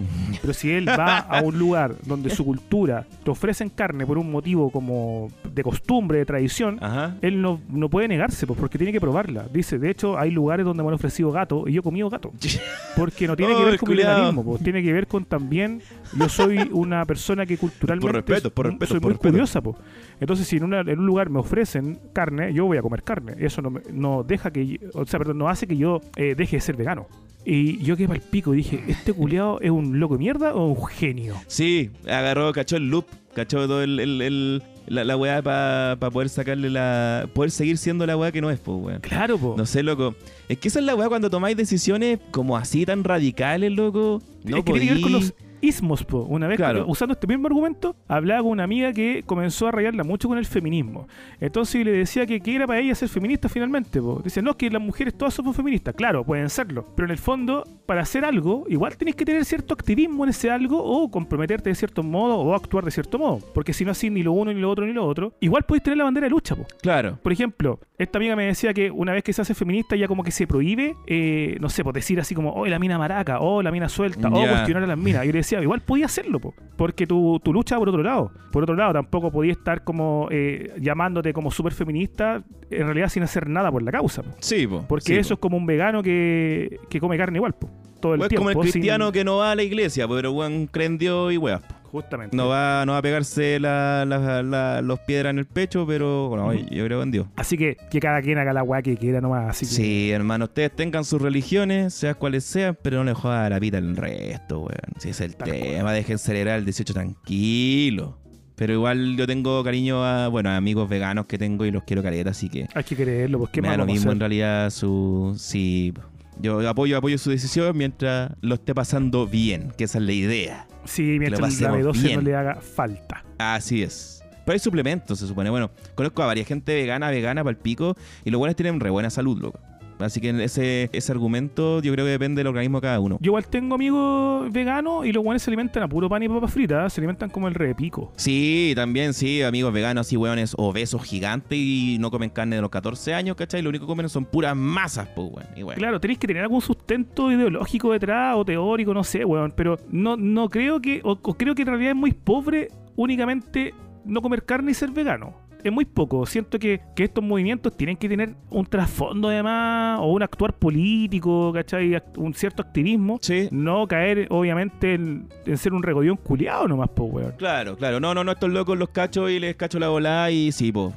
Pero si él va a un lugar donde su cultura te ofrecen carne por un motivo como de costumbre, de tradición, Ajá. él no, no puede negarse, pues, porque tiene que probarla. Dice, de hecho, hay lugares donde me han ofrecido gato y yo he comido gato. Porque no tiene que ver con mi veganismo, pues, tiene que ver con también, yo soy una persona que culturalmente Por respeto, por soy muy respeto. curiosa, pues. Entonces, si en, una- en un lugar me ofrecen carne, yo voy a comer carne. Eso no, me- no deja que, o sea, perdón, no hace que yo eh, deje de ser vegano. Y yo quedé el pico y dije, ¿este culiao es un loco de mierda o un genio? Sí, agarró, cachó el loop, cachó todo el, el- el- la, la weá para poder sacarle la. poder seguir siendo la weá que no es, pues, weón. Claro, po. No sé, loco. Es que esa es la weá cuando tomáis decisiones como así tan radicales, loco. No es que tiene que ver con los ismos, po. Una vez, Claro. usando este mismo argumento, hablaba con una amiga que comenzó a rayarla mucho con el feminismo. Entonces le decía que, que era para ella ser feminista finalmente, po. Dice, no, es que las mujeres todas somos feministas. Claro, pueden serlo. Pero en el fondo, para hacer algo, igual tenés que tener cierto activismo en ese algo o comprometerte de cierto modo o actuar de cierto modo. Porque si no así ni lo uno, ni lo otro, ni lo otro, igual podés tener la bandera de lucha, po. Claro. Por ejemplo, esta amiga me decía que una vez que se hace feminista ya como que se prohíbe, eh, no sé, pues decir así como, oh, la mina maraca, oh, la mina suelta, oh, Ya. cuestionar a las minas. Yo le decía, igual podía hacerlo, po, porque tu, tu lucha por otro lado. Por otro lado, tampoco podía estar como eh, llamándote como súper feminista, en realidad sin hacer nada por la causa. po. Sí, po. Porque sí, eso es como un vegano que, que come carne igual, po, todo el O es tiempo. como el sin- cristiano que no va a la iglesia, pero weón cree en Dios y weá. Justamente. No va, no va a pegarse la- la- la- los piedras en el pecho, pero bueno, Ujú. yo creo en Dios. Así que que cada quien haga la weá que quiera nomás. Así que, Sí, hermano, ustedes tengan sus religiones, sean cuales sean, pero no le jodan la vida al resto, weón. Si es el Tal tema, dejen celebrar el 18 tranquilo. Pero igual yo tengo cariño a, bueno, a amigos veganos que tengo y los quiero caleta, así que Hay que creerlo, pues qué me más da lo mismo en realidad su... Sí, yo apoyo, apoyo su decisión mientras lo esté pasando bien, que esa es la idea. Sí, mientras la pasemos B12 no le haga falta. Así es. Pero hay suplementos, se supone. Bueno, conozco a varias gente vegana, vegana, para el pico, y los buenos tienen re buena salud, loco. Así que ese, ese argumento yo creo que depende del organismo de cada uno. Yo igual tengo amigos veganos y los buenos se alimentan a puro pan y papas fritas, se alimentan como el repico. Sí, también, sí, amigos veganos así, weones obesos gigantes y no comen carne de los 14 años, ¿cachai? Lo único que comen son puras masas, pues, weón. Y. Claro, tenéis que tener algún sustento ideológico detrás o teórico, no sé, weón. Pero no, no creo que, o, o creo que en realidad es muy pobre únicamente no comer carne y ser vegano. Es muy poco. Siento que, que estos movimientos tienen que tener un trasfondo además, o un actuar político, ¿cachai? Un cierto activismo. Sí. No caer, obviamente, en, en ser un regodión culiado nomás, po, weón. Claro, claro. No, no, no, estos locos los cacho y les cacho la bola y sí, pues.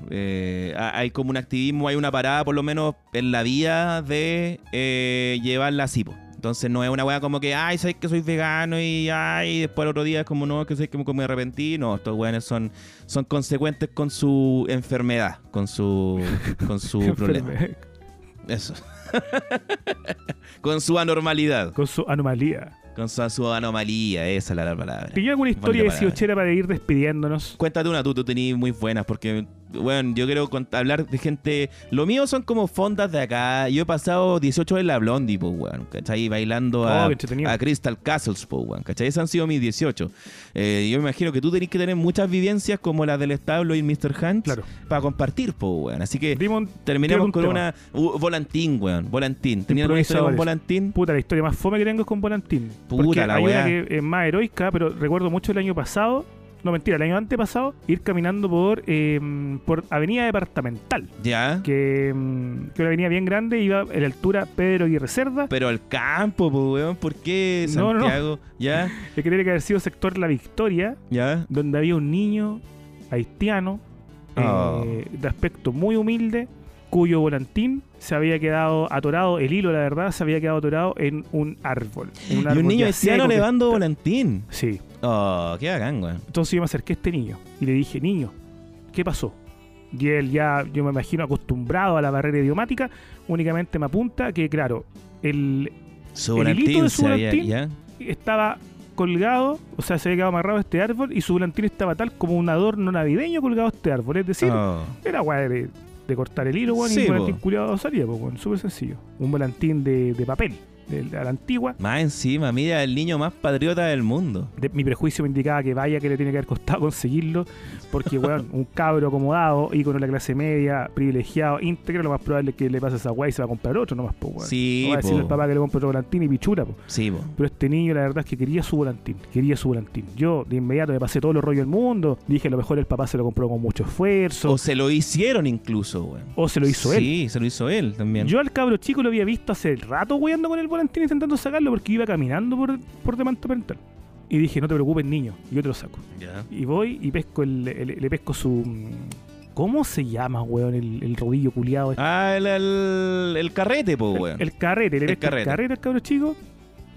hay como un activismo, hay una parada por lo menos en la vía de eh, llevarla así, po. Entonces no es una weá como que, ay, sabes que soy vegano y ay, después al otro día es como, no, que sé que me arrepentí. No, estos weones son, son consecuentes con su enfermedad, con su, con su problema. Eso. con su anormalidad, Con su anomalía. con su, su anomalía, esa es la palabra. ¿Tiene alguna historia de. Siochera para ir despidiéndonos? Cuéntate una tú, tú tenías muy buenas, porque, bueno, yo quiero hablar de gente. Lo mío son como fondas de acá. Yo he pasado 18 en la Blondie, pues, weón, ¿cachai? Bailando Oh, a, Crystal Castles, pues, weón, ¿cachai? Esos han sido mis 18. Eh, yo me imagino que tú tenés que tener muchas vivencias como las del establo y Mr. Hunt Claro. para compartir, pues, weón. Así que Dimon, terminemos tírate con un una. uh, volantín, weón, volantín. ¿Tenías alguna historia con volantín? Puta, la historia más fome que tengo es con Volantín. Puta Porque la hay una que es más heroica, pero recuerdo mucho el año pasado, no mentira, el año antepasado, ir caminando por, eh, por Avenida Departamental, Ya. que, mm, que una avenida bien grande, iba en la altura Pedro Aguirre Cerda, Pero al campo, pues, weón, ¿por qué No, no, no. Santiago? Ya, que tiene que haber sido sector La Victoria, ya. donde había un niño haitiano, eh, Oh. de aspecto muy humilde, cuyo volantín se había quedado atorado, el hilo, la verdad, se había quedado atorado en un árbol. en Y un niño haitiano levando volantín. Sí. Oh, qué bacán, weón. Entonces yo me acerqué a este niño y le dije, niño, ¿qué pasó? Y él ya, yo me imagino, acostumbrado a la barrera idiomática, únicamente me apunta que, claro, el El hilito de su se había- volantín. ya. estaba colgado, o sea, se había quedado amarrado a este árbol y su volantín estaba tal como un adorno navideño colgado a este árbol. Es decir, Oh. era weá de, de cortar el hilo, weón, Sí, y un volantín culiado salía, pues, súper sencillo. Un volantín de, de papel, de, de la antigua. Más encima, mira, el niño más patriota del mundo. De- mi prejuicio me indicaba que vaya que le tiene que haber costado conseguirlo, porque, weón, un cabro acomodado, ícono de la clase media, privilegiado, íntegro, lo más probable es que le pase esa weá y se va a comprar otro nomás, pues, weón. Sí, No va a decirle al po. papá que le compre otro volantín y pichura, pues. Sí, po. Pero este niño, la verdad es que quería su volantín, quería su volantín. Yo, de inmediato, me pasé todo los rollo del mundo. Dije, a lo mejor el papá se lo compró con mucho esfuerzo. O se lo hicieron incluso, weón. O se lo hizo él. Sí, se lo hizo él también. Yo al cabro chico lo había visto hace rato weando con el volantín intentando sacarlo porque iba caminando por, por departamental. Y dije, no te preocupes, niño, yo te lo saco. Ya. Y voy y pesco el, el- le pesco su. ¿Cómo se llama, weón? El, el rodillo culiado. este? Ah, el, el, el carrete, po, el, weón. el carrete, le El pesco el carrete. carrete al cabro chico.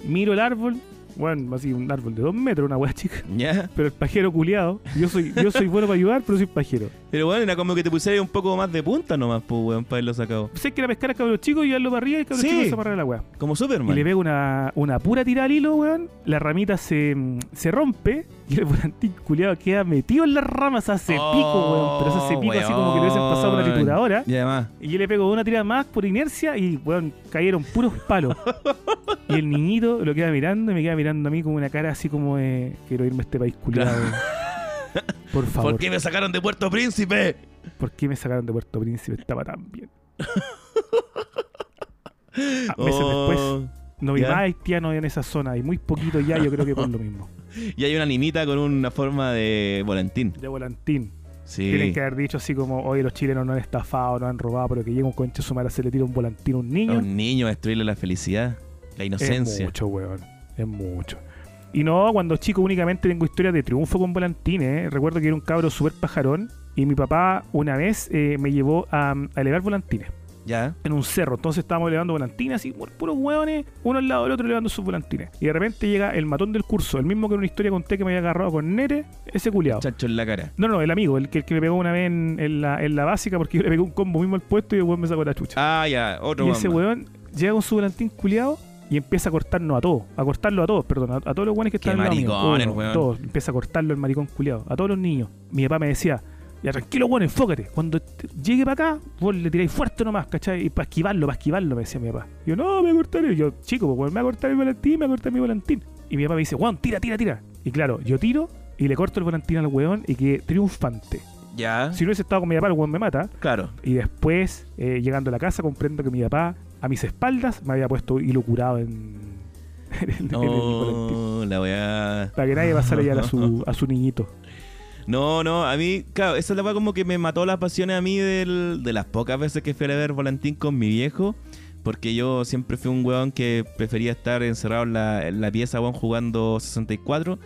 Miro el árbol. Bueno, así un árbol de dos metros, una weá chica. Ya. Pero el pajero culiado, yo soy, yo soy bueno para ayudar, pero soy pajero. Pero bueno, era como que te pusieras un poco más de punta nomás, po, weón, para haberlo sacado. Sé que era pescar a cabro chico y llevarlo para arriba y el cabro Sí. chico se amarra la weá. Como Y Superman. le pego una, una pura tirada al hilo, weón. La ramita se, se rompe y el volantín culiado queda metido en las ramas, hace pico, weón. Pero se hace pico así como que le hubiesen pasado una Oh, weón. trituradora. Y además, Y yo le pego una tirada más por inercia y, weón, cayeron puros palos. y el niñito lo queda mirando y me queda mirando a mí con una cara así como de quiero irme a este país culiado. Por favor. ¿por qué me sacaron de Puerto Príncipe? ¿Por qué me sacaron de Puerto Príncipe? Estaba tan bien. Ah, meses Oh. después, no vi ¿Ya? más haitianos en esa zona y muy poquito ya, yo creo que por lo mismo. Y hay una nimita con una forma de volantín. De volantín. Sí. Tienen que haber dicho así como, oye, los chilenos no han estafado, no han robado, pero que llega un concha su madre, se le tira un volantín a un A niño. un niño a destruirle la felicidad, la Es inocencia. mucho, weón. Es mucho. Y no, cuando chico únicamente tengo historias de triunfo con volantines. ¿eh? Recuerdo que era un cabro súper pajarón y mi papá una vez eh, me llevó a, a elevar volantines Ya. en un cerro. Entonces estábamos elevando volantines, así, pu- puros hueones, uno al lado del otro elevando sus volantines. Y de repente llega el matón del curso, el mismo que en una historia conté que me había agarrado con Nere, ese culiado. Chancho en la cara. No, no, el amigo, el que, el que me pegó una vez en, en la, en la básica porque yo le pegué un combo mismo al puesto y el weón me sacó la chucha. Ah, ya. Otro y ese weón llega con su volantín culiado y empieza a cortarnos a todos, a cortarlo a todos, perdón, a, a todos los weones que están mío. maricón el weón. Todos, empieza a cortarlo el maricón culiado, a todos los niños. Mi papá me decía, ya tranquilo, weón, enfócate. Cuando llegue para acá, vos le tiráis fuerte nomás, ¿cachai? Y para esquivarlo, para esquivarlo, me decía mi papá. Y yo, no, me voy a cortar. Y yo, chico, pues me va a cortar el volantín, me va a cortar mi volantín. Y mi papá me dice, weón, tira, tira, tira. Y claro, yo tiro y le corto el volantín al weón y que triunfante. Ya. Si no hubiese estado con mi papá, el weón me mata. Claro. Y después, eh, llegando a la casa, comprendo que mi papá, a mis espaldas, me había puesto hilo curado en, en el, en el. No, la weá. Para que nadie pasara ya a su, a su niñito. No, no, a mí, claro, esa es la weá como que me mató las pasiones a mí del- de las pocas veces que fui a ver Volantín con mi viejo. Porque yo siempre fui un weón que prefería estar encerrado en la, en la pieza, weón, jugando 64.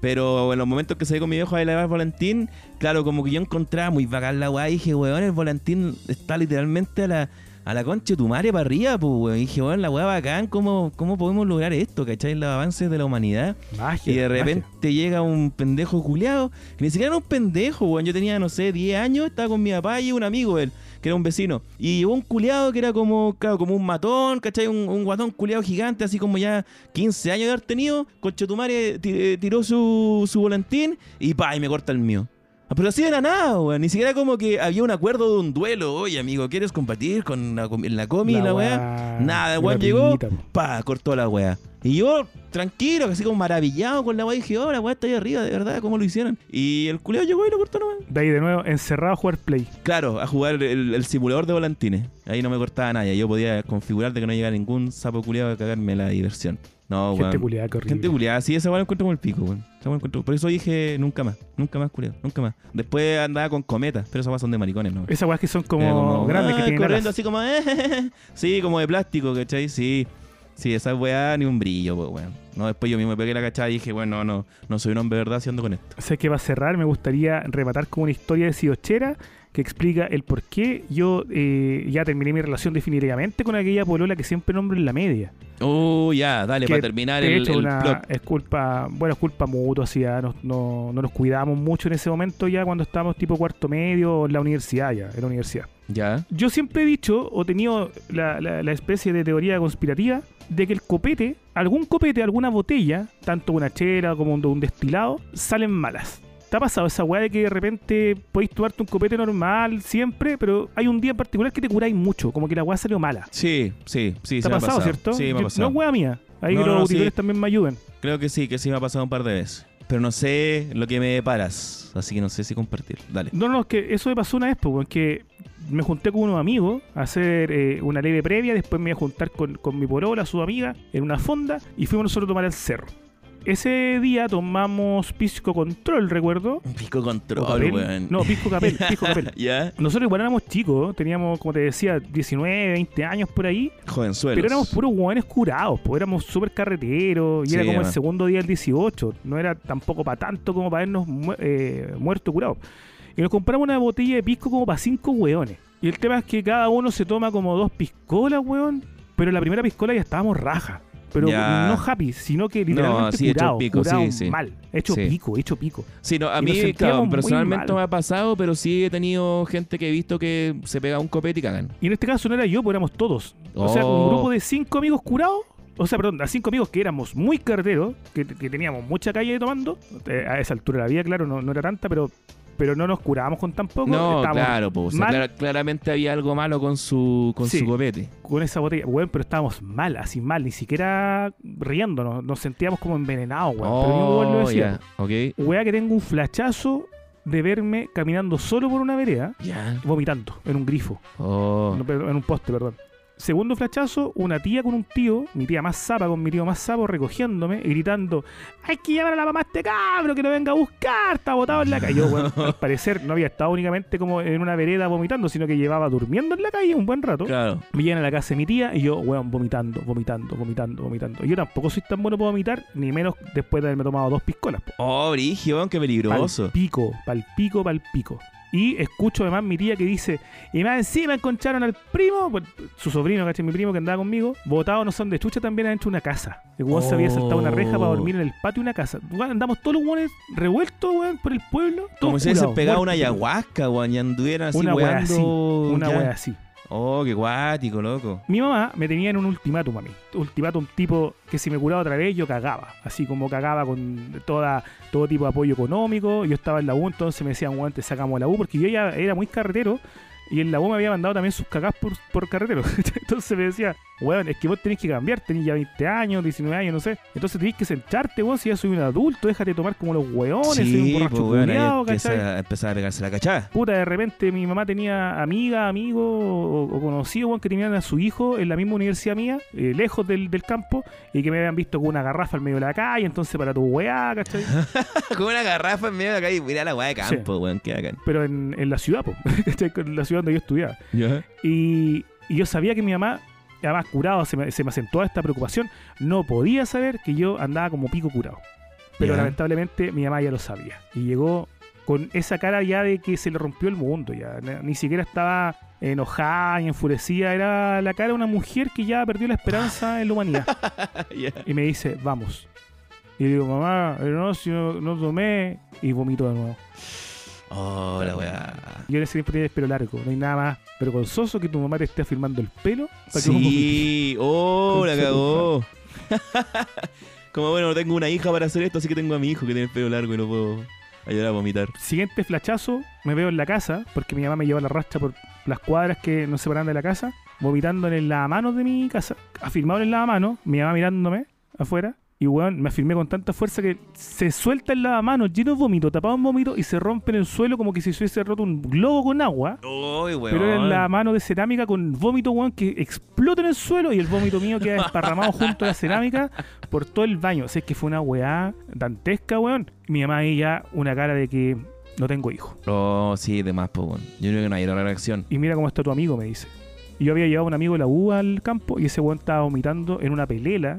Pero en los momentos que salí con mi viejo a elevar Volantín, claro, como que yo encontraba muy bacán la weá. Y dije, weón, el Volantín está literalmente a la, a la concha de tu madre para arriba, pues, weón. Y dije, weón, la weá bacán, ¿cómo, ¿cómo podemos lograr esto, cachai? Los avances de la humanidad. Magia. Y de magia. repente llega un pendejo culiado, que ni siquiera era un pendejo, weón. Yo tenía, no sé, 10 años, estaba con mi papá y un amigo él, que era un vecino. Y llegó un culiado que era como, claro, como un matón, ¿cachai? Un, un guatón culiado gigante, así como ya 15 años de haber tenido. Conchetumare ti- eh, tiró su, su volantín y pa, y me corta el mío. Pero así de la nada, weón. Ni siquiera como que había un acuerdo de un duelo. Oye, amigo, ¿quieres compartir con la, com- la comi y la weá? Nada, weón la llegó, pa, cortó la weá. Y yo, tranquilo, así como maravillado con la weá, dije, oh, la weá está ahí arriba, de verdad, ¿cómo lo hicieron? Y el culeo llegó y lo cortó nomás. De ahí de nuevo, encerrado a jugar play. Claro, a jugar el, el simulador de volantines. Ahí no me cortaba nadie. Yo podía configurar de que no llegara ningún sapo culiado a cagarme la diversión. No, Gente culiada, horrible. Gente culiada, sí, esa weá la encuentro como el pico, weón. Encuentro- Por eso dije nunca más, nunca más culiado, nunca más. Después andaba con cometas, pero esas weas son de maricones, ¿no? Esas weas que son como, como, grandes, que ah, tienen corriendo alas. así como, eh, sí, como de plástico, ¿cachai? Sí. Sí, esa weá ni un brillo, pues, weón. No, después yo mismo me pegué la cachada y dije, bueno, no, no soy un hombre de verdad haciendo con esto. Sé que para cerrar me gustaría rematar con una historia de Siochera que explica el por qué yo eh, ya terminé mi relación definitivamente con aquella polola que siempre nombro en la media. Oh, ya, dale, Que, para terminar de el, hecho, el una- plot. es culpa, bueno, es culpa mutua, así, ya no, no, no nos cuidábamos mucho en ese momento ya cuando estábamos tipo cuarto medio o en la universidad ya, en la universidad. Ya. Yo siempre he dicho o tenido la, la- la especie de teoría conspirativa de que el copete, algún copete, alguna botella, tanto una chela como un, un destilado, salen malas. ¿Te ha pasado esa weá de que de repente podéis tomarte un copete normal siempre, pero hay un día en particular que te curáis mucho, como que la weá salió mala? Sí, sí, sí, ¿Te ha pasado, cierto? Sí, me ha pasado. No es weá mía. Ahí No, que los no, auditores sí. también me ayuden. Creo que sí, que sí me ha pasado un par de veces. Pero no sé lo que me deparas, así que no sé si compartir. Dale. No, no, es que eso me pasó una vez, pues, que me junté con unos amigos a hacer eh, una leve previa, después me iba a juntar con, con mi porola, su amiga, en una fonda, y fuimos nosotros a tomar el cerro. Ese día tomamos pisco control, recuerdo. Pico O control, weón. No, pisco capel, pisco capel. ya, Nosotros igual éramos chicos, teníamos, como te decía, 19, 20 años por ahí, jovenzuelos. pero éramos puros hueones curados, pues éramos súper carreteros, y Sí, era como el segundo día del 18, no era tampoco para tanto como para vernos mu- eh, muertos curados. Y nos compramos una botella de pisco como para cinco hueones. Y el tema es que cada uno se toma como dos piscolas, hueón, pero en la primera piscola ya estábamos raja. Pero Ya. no happy, sino que literalmente sí, hecho curado, pico, curado sí, sí. mal, hecho Sí. pico, hecho pico. Sí, no, a Y mí, claro, personalmente no me ha pasado, pero sí he tenido gente que he visto que se pega un copete y cagan. Y en este caso no era yo, pues éramos todos. O sea, Oh. un grupo de cinco amigos curados. O sea, perdón, a cinco amigos que éramos muy carreteros, que, que teníamos mucha calle tomando. Eh, a esa altura de la vida, claro, no, no era tanta, pero, pero no nos curábamos con tan poco. No, claro, o sea, mal clara- claramente había algo malo con su con Sí. su copete. con esa botella. Weón, pero estábamos mal, así mal, ni siquiera riéndonos. Nos sentíamos como envenenados, weón. pero ningún weón lo Oh, decía. ya, ok. Weá que tengo un flachazo de verme caminando solo por una vereda, Ya. vomitando en un grifo. Oh. En un poste, perdón. Segundo flachazo, una tía con un tío, mi tía más zapa con mi tío más sapo, recogiéndome y gritando: Hay que llamar a la mamá a este cabro que no venga a buscar, está botado en la calle. Yo, weón, al parecer no había estado únicamente como en una vereda vomitando, sino que llevaba durmiendo en la calle un buen rato. Claro. Me llegan a la casa de mi tía y yo, weón, vomitando, vomitando, vomitando, vomitando. Yo tampoco soy tan bueno para vomitar, ni menos después de haberme tomado dos piscolas. po. Oh, Brigio, weón, qué peligroso. Pal pico, pal pico, pal pico. Y escucho además mi tía que dice, y más encima encontraron al primo, pues, su sobrino, ¿cachai? Mi primo que andaba conmigo, botado no son de chucha también adentro de una casa. El weón se había saltado una reja para dormir en el patio de una casa. Weón, andamos todos los weones revueltos, weón, por el pueblo. Como si hubiesen pegado una ayahuasca, weón, y anduvieran así Una wea así, una wea así. Oh, qué guático, loco. Mi mamá me tenía en un ultimátum a mí. Ultimátum tipo que si me curaba otra vez yo cagaba. Así como cagaba con toda, todo tipo de apoyo económico. Yo estaba en la U, entonces me decían, weón, te sacamos la U. Porque yo ya era muy carretero. Y en la U me había mandado también sus cagás por, por carretero. entonces me decía, weón, es que vos tenés que cambiar. Tenés ya 20 años, 19 años, no sé. Entonces tenés que sentarte, weón. Si ya soy un adulto, déjate tomar como los weones. soy un Sí, pues, borracho empieza, empezar a pegarse la cachada. Puta, de repente mi mamá tenía amiga, amigo o, o conocido weón, que tenían a su hijo en la misma universidad mía, eh, lejos del, del campo, y que me habían visto con una garrafa al medio de la calle, entonces para tu weá, ¿cachai? Con una garrafa en medio de la calle. Mira la weá de campo, weón, qué bacán. Pero en, en la ciudad, ¿cachai? En la ciudad donde yo estudiaba. Y, y yo sabía que mi mamá, además curado, se me, se me acentuaba esta preocupación, no podía saber que yo andaba como pico curado. Pero lamentablemente mi mamá ya lo sabía. Y llegó con esa cara ya de que se le rompió el mundo. ya Ni- siquiera estaba enojada y enfurecida. Era la cara de una mujer que ya perdió la esperanza en la humanidad. Y me dice, vamos. Y digo, mamá, no, si no, no tomé. Y vomito de nuevo. Oh, la weá. Yo en ese tiempo tenía el pelo largo. No hay nada más vergonzoso que tu mamá te esté afirmando el pelo. para que. Sí, oh, la cagó. Como bueno, no tengo una hija para hacer esto, así que tengo a mi hijo que tiene el pelo largo y no puedo ayudar a vomitar. Siguiente flachazo, me veo en la casa, porque mi mamá me lleva la rastra por las cuadras que nos separan de la casa, vomitando en el lavamanos de mi casa, afirmado en el lavamanos, mi mamá mirándome afuera, y weón, me afirmé con tanta fuerza que se suelta el lavamanos lleno de vómito, tapado en vómito, y se rompe en el suelo como que si se hubiese roto un globo con agua. Uy, weón. Pero era el lavamanos de cerámica con vómito, weón, que explota en el suelo y el vómito mío queda esparramado junto a la cerámica por todo el baño. O sea, es que fue una weá dantesca, weón. Mi mamá ahí ya una cara de que no tengo hijo. Oh, sí, de más, pues, weón. Yo creo que no hay otra reacción. Y mira cómo está tu amigo, me dice. Y yo había llevado a un amigo de la U al campo y ese weón estaba vomitando en una pelela.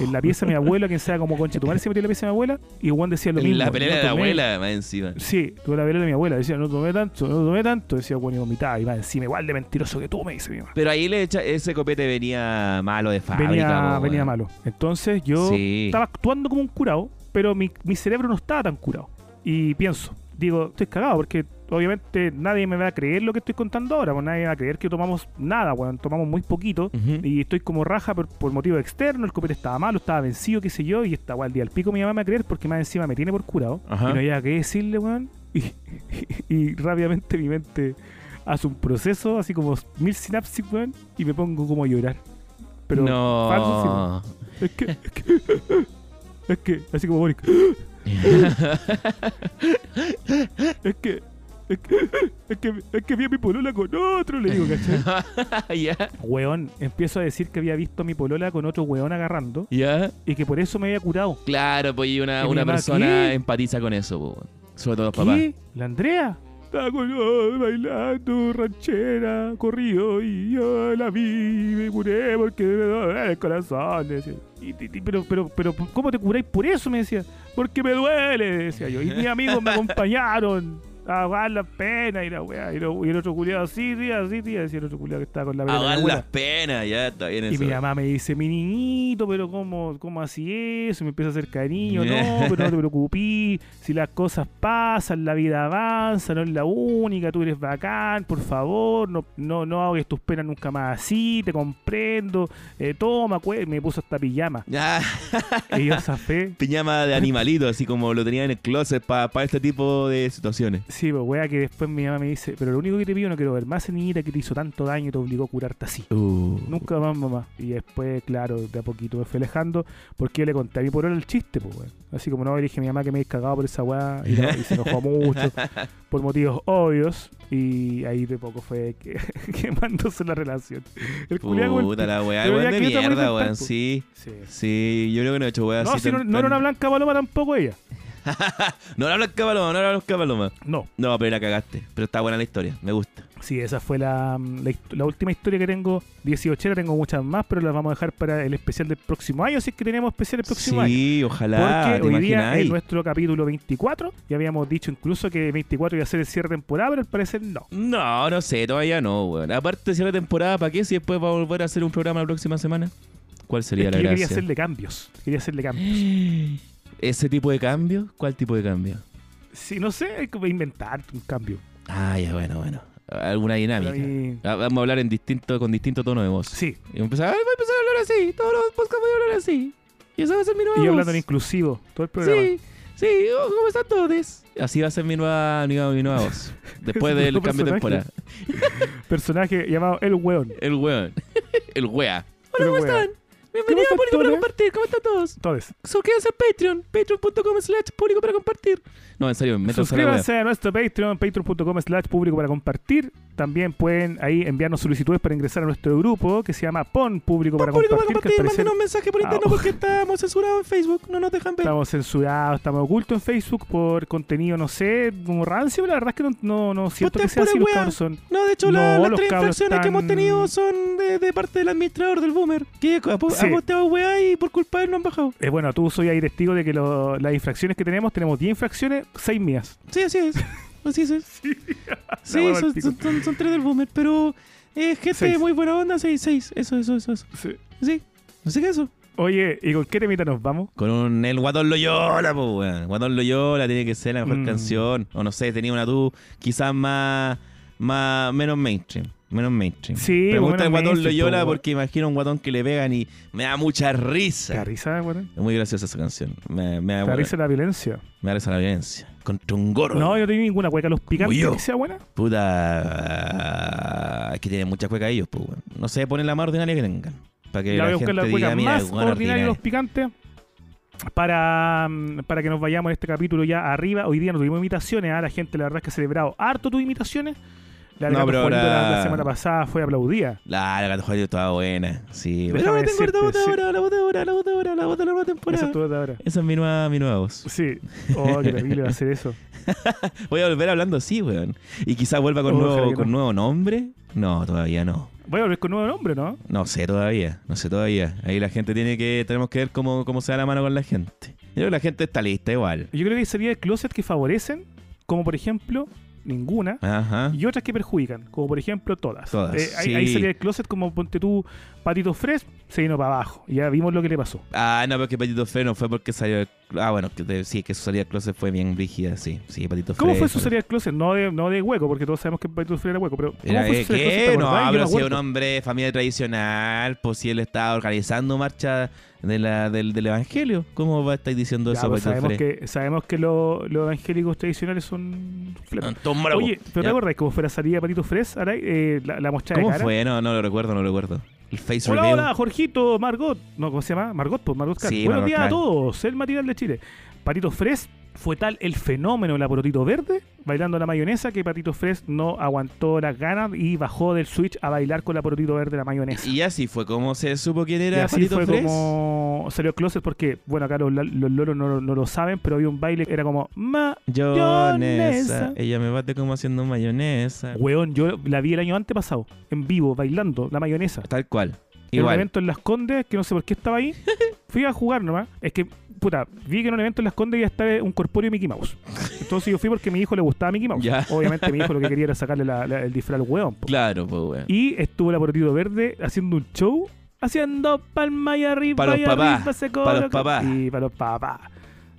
En la pieza de mi abuela, quien sea como concha tu madre se metió en la pieza de mi abuela. Y weón decía lo mismo. la pelea no de la tomé. abuela, más encima. Sí, tuve la pelea de mi abuela. Decía, no tomé tanto, no tomé tanto. Decía, bueno, y vomitaba. Y va encima, igual de mentiroso que tú, me dice mi mamá. Pero ahí le echa, ese copete venía malo de fábrica. venía, po, venía malo. Entonces yo Sí. estaba actuando como un curado, pero mi, mi cerebro no estaba tan curado. Y pienso, digo, estoy cagado porque obviamente nadie me va a creer lo que estoy contando ahora, pues nadie va a creer que tomamos nada, weón, tomamos muy poquito. Y estoy como raja por, por motivo externo, el copete estaba malo, estaba vencido, qué sé yo, y estaba al día al pico mi mamá me va a creer porque más encima me tiene por curado. Ajá. Y no había que decirle, weón. Y, y rápidamente mi mente hace un proceso, así como mil sinapsis, weón, y me pongo como a llorar. Pero no. falso, sí, weón. Es que, es que, es que, así como Boric. Es que, es que, es que, es que vi a mi polola con otro, le digo, ¿cachai? ya. Weón, empiezo a decir que había visto a mi polola con otro weón agarrando Ya. y que por eso me había curado. Claro, pues y una, ¿Y mi una mamá persona qué? empatiza con eso, po. Sobre todo los papás. ¿Qué? ¿La Andrea? Estaba con oh, bailando ranchera, corrido y yo la vi y me curé porque me duele el corazón. decía. Y, y- y- pero, pero, pero, ¿cómo te curáis por eso? Me decía. Porque me duele, decía yo. Y mis amigos me acompañaron a ahogar la pena y la weá. Y, lo- y el otro culiado, sí, tía, sí, tía, decía el otro culiado que estaba con la Ahogar abuela. las penas, ya está bien Y eso. mi mamá me dice, mi niñito, pero ¿cómo, cómo así eso? Y me empieza a hacer cariño, no, pero no te preocupes, si las cosas pasan, la vida avanza, no es la única, tú eres bacán, por favor, no, no, no ahogues tus penas nunca más así, te comprendo, eh, toma, cue-". me puso esta pijama. Ya, Y yo zafé, piñama de animalito, así como lo tenía en el closet para este tipo de situaciones. Sí, pues weá, que después mi mamá me dice, pero lo único que te pido no quiero ver más niñita que te hizo tanto daño y te obligó a curarte así. Uh, Nunca más, mamá. Y después, claro, de a poquito me fui alejando porque yo le conté a mi por el chiste, pues, weón. Así como no, le dije a mi mamá que me había cagado por esa weá y, no, y se enojó mucho por motivos obvios. Y ahí de poco fue que, quemándose la relación. El el Puta la weá, Pero weón de ¿qué otra mierda, weón. Sí, Sí. sí, yo creo que no he hecho weá No, así. si no, no era una blanca paloma tampoco ella. No era Blanca Paloma, no era Blanca Paloma. No. No, pero la cagaste. Pero está buena la historia, me gusta. Sí, esa fue la, la, última historia que tengo. 18 tengo muchas más, pero las vamos a dejar para el especial del próximo año. Así es que tenemos especial el próximo año. Sí, ojalá. Porque ¿te hoy día en nuestro capítulo 24, ya habíamos dicho incluso que 24 iba a ser el cierre de temporada, pero al parecer no. No, no sé, todavía no, weón. Aparte, si la temporada, ¿para qué? Si después va a volver a hacer un programa la próxima semana. ¿Cuál sería Es que la yo quería gracia? hacerle cambios. Quería hacerle cambios. ¿Ese tipo de cambio? ¿Cuál tipo de cambio? Sí, no sé, hay que inventar un cambio. Ah, ya, bueno, bueno. Alguna dinámica. mí- Ah, Vamos a hablar en distinto, con distinto tono de voz. Sí, Y empezar, "Ay, voy a empezar a hablar así. Todos los podcasts voy a hablar así. Y esa va a ser mi nueva y yo voz. hablando en inclusivo, todo el programa. Sí, sí, oh, ¿cómo están todos? Así va a ser mi nueva, mi nueva, mi nueva voz. Después del cambio de temporada. personaje. Llamado El Weón. El weón. El wea. El ¿Cómo están? Bienvenido ¿Cómo a Público para? Compartir. ¿Cómo están todos? Todos. Suscríbanse al Patreon. Patreon.com slash público para compartir. No, en serio, métanse a la wea. Suscríbanse a nuestro Patreon, patreon.com slash público para compartir. También pueden ahí enviarnos solicitudes para ingresar a nuestro grupo que se llama PON Público para Público para compartir. al compartir. parecer Mándenos un mensaje por Ah, interno oh. porque estamos censurados en Facebook. No nos dejan ver. estamos censurados, estamos ocultos en Facebook por contenido, no sé, como rancio. La verdad es que no, no, no siento que sea así. Los cabros son. No, de hecho, No, la- las tres infracciones que hemos tenido son de, de parte del administrador del Boomer. Que ha Sí. ha posteado weá y por culpa de él no han bajado. Eh, bueno, tú soy ahí testigo de que lo- las infracciones que tenemos, tenemos 10 infracciones, 6 mías. Sí, así es. Así es. Sí, son, son, son- son tres del Boomer, pero es gente Seis. muy buena onda. Seis, seis. Eso, eso, eso. eso. Sí, no sé qué es eso. Oye, ¿y con qué temita nos vamos? Con un el Guatón Loyola, pues, weón. Guatón Loyola tiene que ser la mejor Mm. canción. O no sé, tenía una tú quizás más, más menos mainstream. Menos mainstream. Sí, Pero me gusta menos el Guatón Loyola porque imagino un guatón que le pegan y me da mucha ¿Te risa. da risa, weón? Es muy graciosa esa canción. Me, me, da, ¿Te da risa la violencia? me da risa la violencia. Contra un gordo. No, yo no tengo ninguna cueca. ¿Los picantes yo. que sea buena? Puta. Es que tienen mucha cueca ellos, pues, weón. No sé, ponen la más ordinaria que tengan. Para que la a buscar gente las diga, cuecas mira, más ordinarias ordinario. los picantes. Para, mm, para que nos vayamos en este capítulo ya arriba. Hoy día no tuvimos imitaciones. A la gente, la verdad, es que ha celebrado harto tus imitaciones. La de No, pero la, ahora- la semana pasada fue aplaudida. La, la Gato Juanito estaba buena. Sí. Pero tengo la bota ahora, la bota ahora, la bota ahora, la bota la nueva Esa temporada. es tu ahora. Esa es mi nueva, mi nueva voz. Sí. Oh, qué terrible va a ser eso. Voy a volver hablando así, weón. Y quizás vuelva con, Ojalá nuevo, con no. nuevo nombre. No, todavía no. Voy a volver con nuevo nombre, ¿no? No sé todavía, no sé todavía. Ahí la gente tiene que, tenemos que ver cómo, cómo se da la mano con la gente. Yo creo que la gente está lista igual. Yo creo que sería el closet que favorecen, como por ejemplo, ninguna. Ajá. Y otras que perjudican, como por ejemplo todas. Todas, Eh, ahí, sí. ahí sería el closet como ponte tú, Patito Fresh, se vino para abajo. Y ya vimos lo que le pasó. Ah, no, porque Patito Fre no fue porque salió. Ah, bueno, que te- sí, que su salida closet fue bien rígida, sí. Sí, Patito ¿Cómo fue su salida del closet? No de, no de hueco, porque todos sabemos que Patito Fresh era hueco, pero ¿cómo Era, fue su salida No, pero si un hombre de familia tradicional, pues si él estaba organizando marcha de la, del, del evangelio. ¿Cómo va a estar diciendo Ya, eso, pues Patito sabemos, que, sabemos que lo- los evangélicos tradicionales son... Oye. ¿pero te acordás cómo fue la salida de Patito? Aray? Eh, la, la de ¿Cómo cara. fue? No, no lo recuerdo, no lo recuerdo. El face Hola, reveal. hola, Jorgito, Margot. No, ¿cómo se llama? Margot, pues Margot Car. Sí, Buenos Margot días a todos. El matinal de Chile. Patito Fres fue tal el fenómeno de la Porotito Verde bailando la mayonesa que Patito Fres no aguantó las ganas y bajó del switch a bailar con la Porotito Verde la mayonesa. Y así fue como se supo quién Y era así Patito fue como salió Closet porque, bueno, acá los, los loros no, no lo saben, pero había un baile que era como Mayonesa. Ella me bate como haciendo mayonesa. Weón, yo la vi el año antepasado, en vivo, bailando la mayonesa. Tal cual. En un Igual. evento en Las Condes, que no sé por qué estaba ahí. Fui a jugar nomás. Es que, puta, vi que en un evento en Las Condes iba a estar un corpóreo Mickey Mouse. Entonces yo fui porque a mi hijo le gustaba Mickey Mouse. Ya. Obviamente mi hijo lo que quería era sacarle la- la- el disfraz al po. Claro, pues, weón. Y estuvo la Porotito Verde haciendo un show, haciendo palma y arriba. Pa' los y papás, arriba, se pa' los coloca. papás. Y para los papás.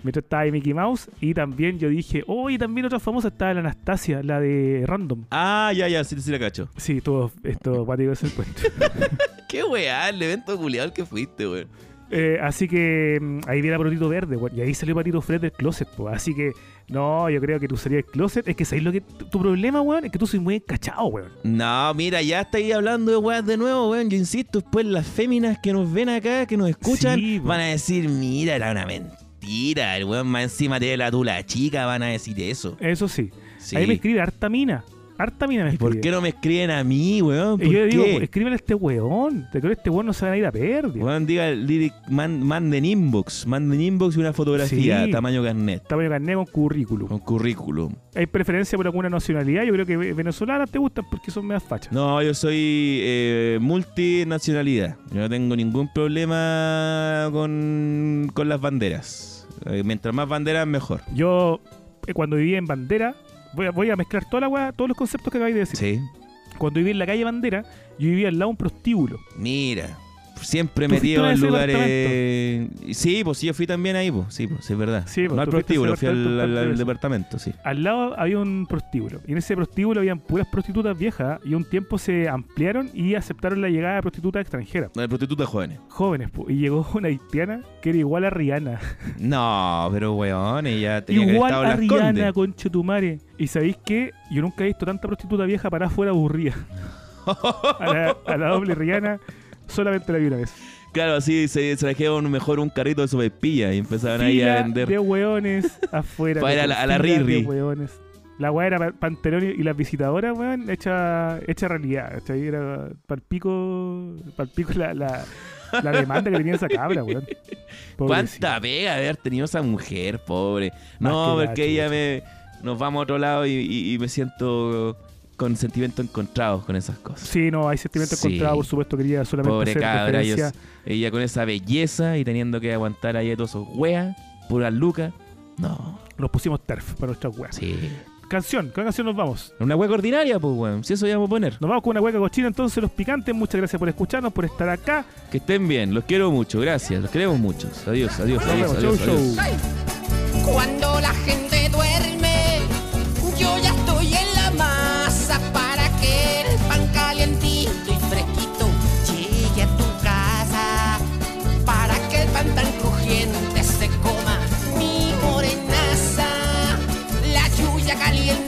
Mientras estaba ahí Mickey Mouse. Y también yo dije, oh, y también otra famosa estaba la Anastasia, la de Random. Ah, ya, ya, sí, sí la cacho. Sí, todo esto, guático es el cuento. Qué weá, el evento culiado que fuiste, weón. Eh, así que mm, ahí viene Patito Verde, weón. Y ahí salió Patito Fred del closet, po. Así que, no, yo creo que tú salías del closet. Es que sabes lo que. Tu problema, weón, es que tú soy muy encachado, weón. No, mira, ya estáis hablando de weas de nuevo, weón. Yo insisto, después las féminas que nos ven acá, que nos escuchan, Sí, van a decir, mira, era una mentira. El weón más encima te la tula chica, van a decir eso. Eso sí. Sí. Ahí me escribe harta mina. Harta mina me ¿Y escribe. ¿Por qué no me escriben a mí, weón? ¿Por Y yo le digo, qué? escríbele a este weón. Te creo que este weón no se va a ir a perder. Weón, diga, lyric, man- manden inbox. Manden inbox y una fotografía, Sí. tamaño carnet. Tamaño carnet con currículum. Con currículum. ¿Hay preferencia por alguna nacionalidad? Yo creo que ve- venezolanas te gustan porque son medias fachas. No, yo soy eh, multinacionalidad. Yo no tengo ningún problema con, con las banderas. Eh, mientras más banderas, mejor. Yo, eh, cuando vivía en Bandera, voy a, voy a mezclar toda la weá, todos los conceptos que acabáis de decir. Sí. Cuando viví en la calle Bandera, yo vivía al lado de un prostíbulo. Mira, siempre ¿Tú fuiste metido en lugares. Sí, pues sí, yo fui también ahí, pues. Sí, pues, es verdad. Sí, pues, no al prostíbulo, fui al, departamento al- al tantas veces. departamento, sí. Al lado había un prostíbulo. Y en ese prostíbulo habían puras prostitutas viejas. Y un tiempo se ampliaron y aceptaron la llegada de prostitutas extranjeras. No, de prostitutas jóvenes. Jóvenes, po. y llegó una haitiana que era igual a Rihanna. No, pero weón, ella tenía que haber igual estado a Rihanna, Condes. conche tu madre. Y sabéis qué? Yo nunca he visto tanta prostituta vieja para afuera aburrida. a, la, a la doble Rihanna solamente la vi una vez. Claro, así se trajeron mejor un carrito de sopaipilla y empezaban ahí a Fila vender. de hueones afuera. Para ir a la- a la fila Riri. hueones. La weá era pa- Panterón y las visitadoras, weón, hecha, hecha realidad. ¿cachai? Era palpico, palpico la, la, la demanda que tenía esa cabra, weón. Pobrecita. ¿Cuánta pega de haber tenido esa mujer, pobre? Más No, que porque gacho, ella gacho. me. Nos vamos a otro lado y, y- y me siento con sentimientos encontrados con esas cosas. Sí, no, hay sentimientos Sí. encontrados, por supuesto, quería solamente Pobre hacer cabra, ella, con esa belleza y teniendo que aguantar ahí a todos esos weas, puras lucas. No, Nos pusimos turf para nuestras weas. sí. Canción, ¿con qué canción nos vamos? Una hueca ordinaria, pues, weón. Si eso ya vamos a poner. Nos vamos con una hueca cochina, entonces los picantes. Muchas gracias por escucharnos, por estar acá. Que estén bien, los quiero mucho, gracias, los queremos mucho. Adiós, adiós, Nos adiós, vemos. adiós. Chau, adiós. chau. Cuando la gente Chacal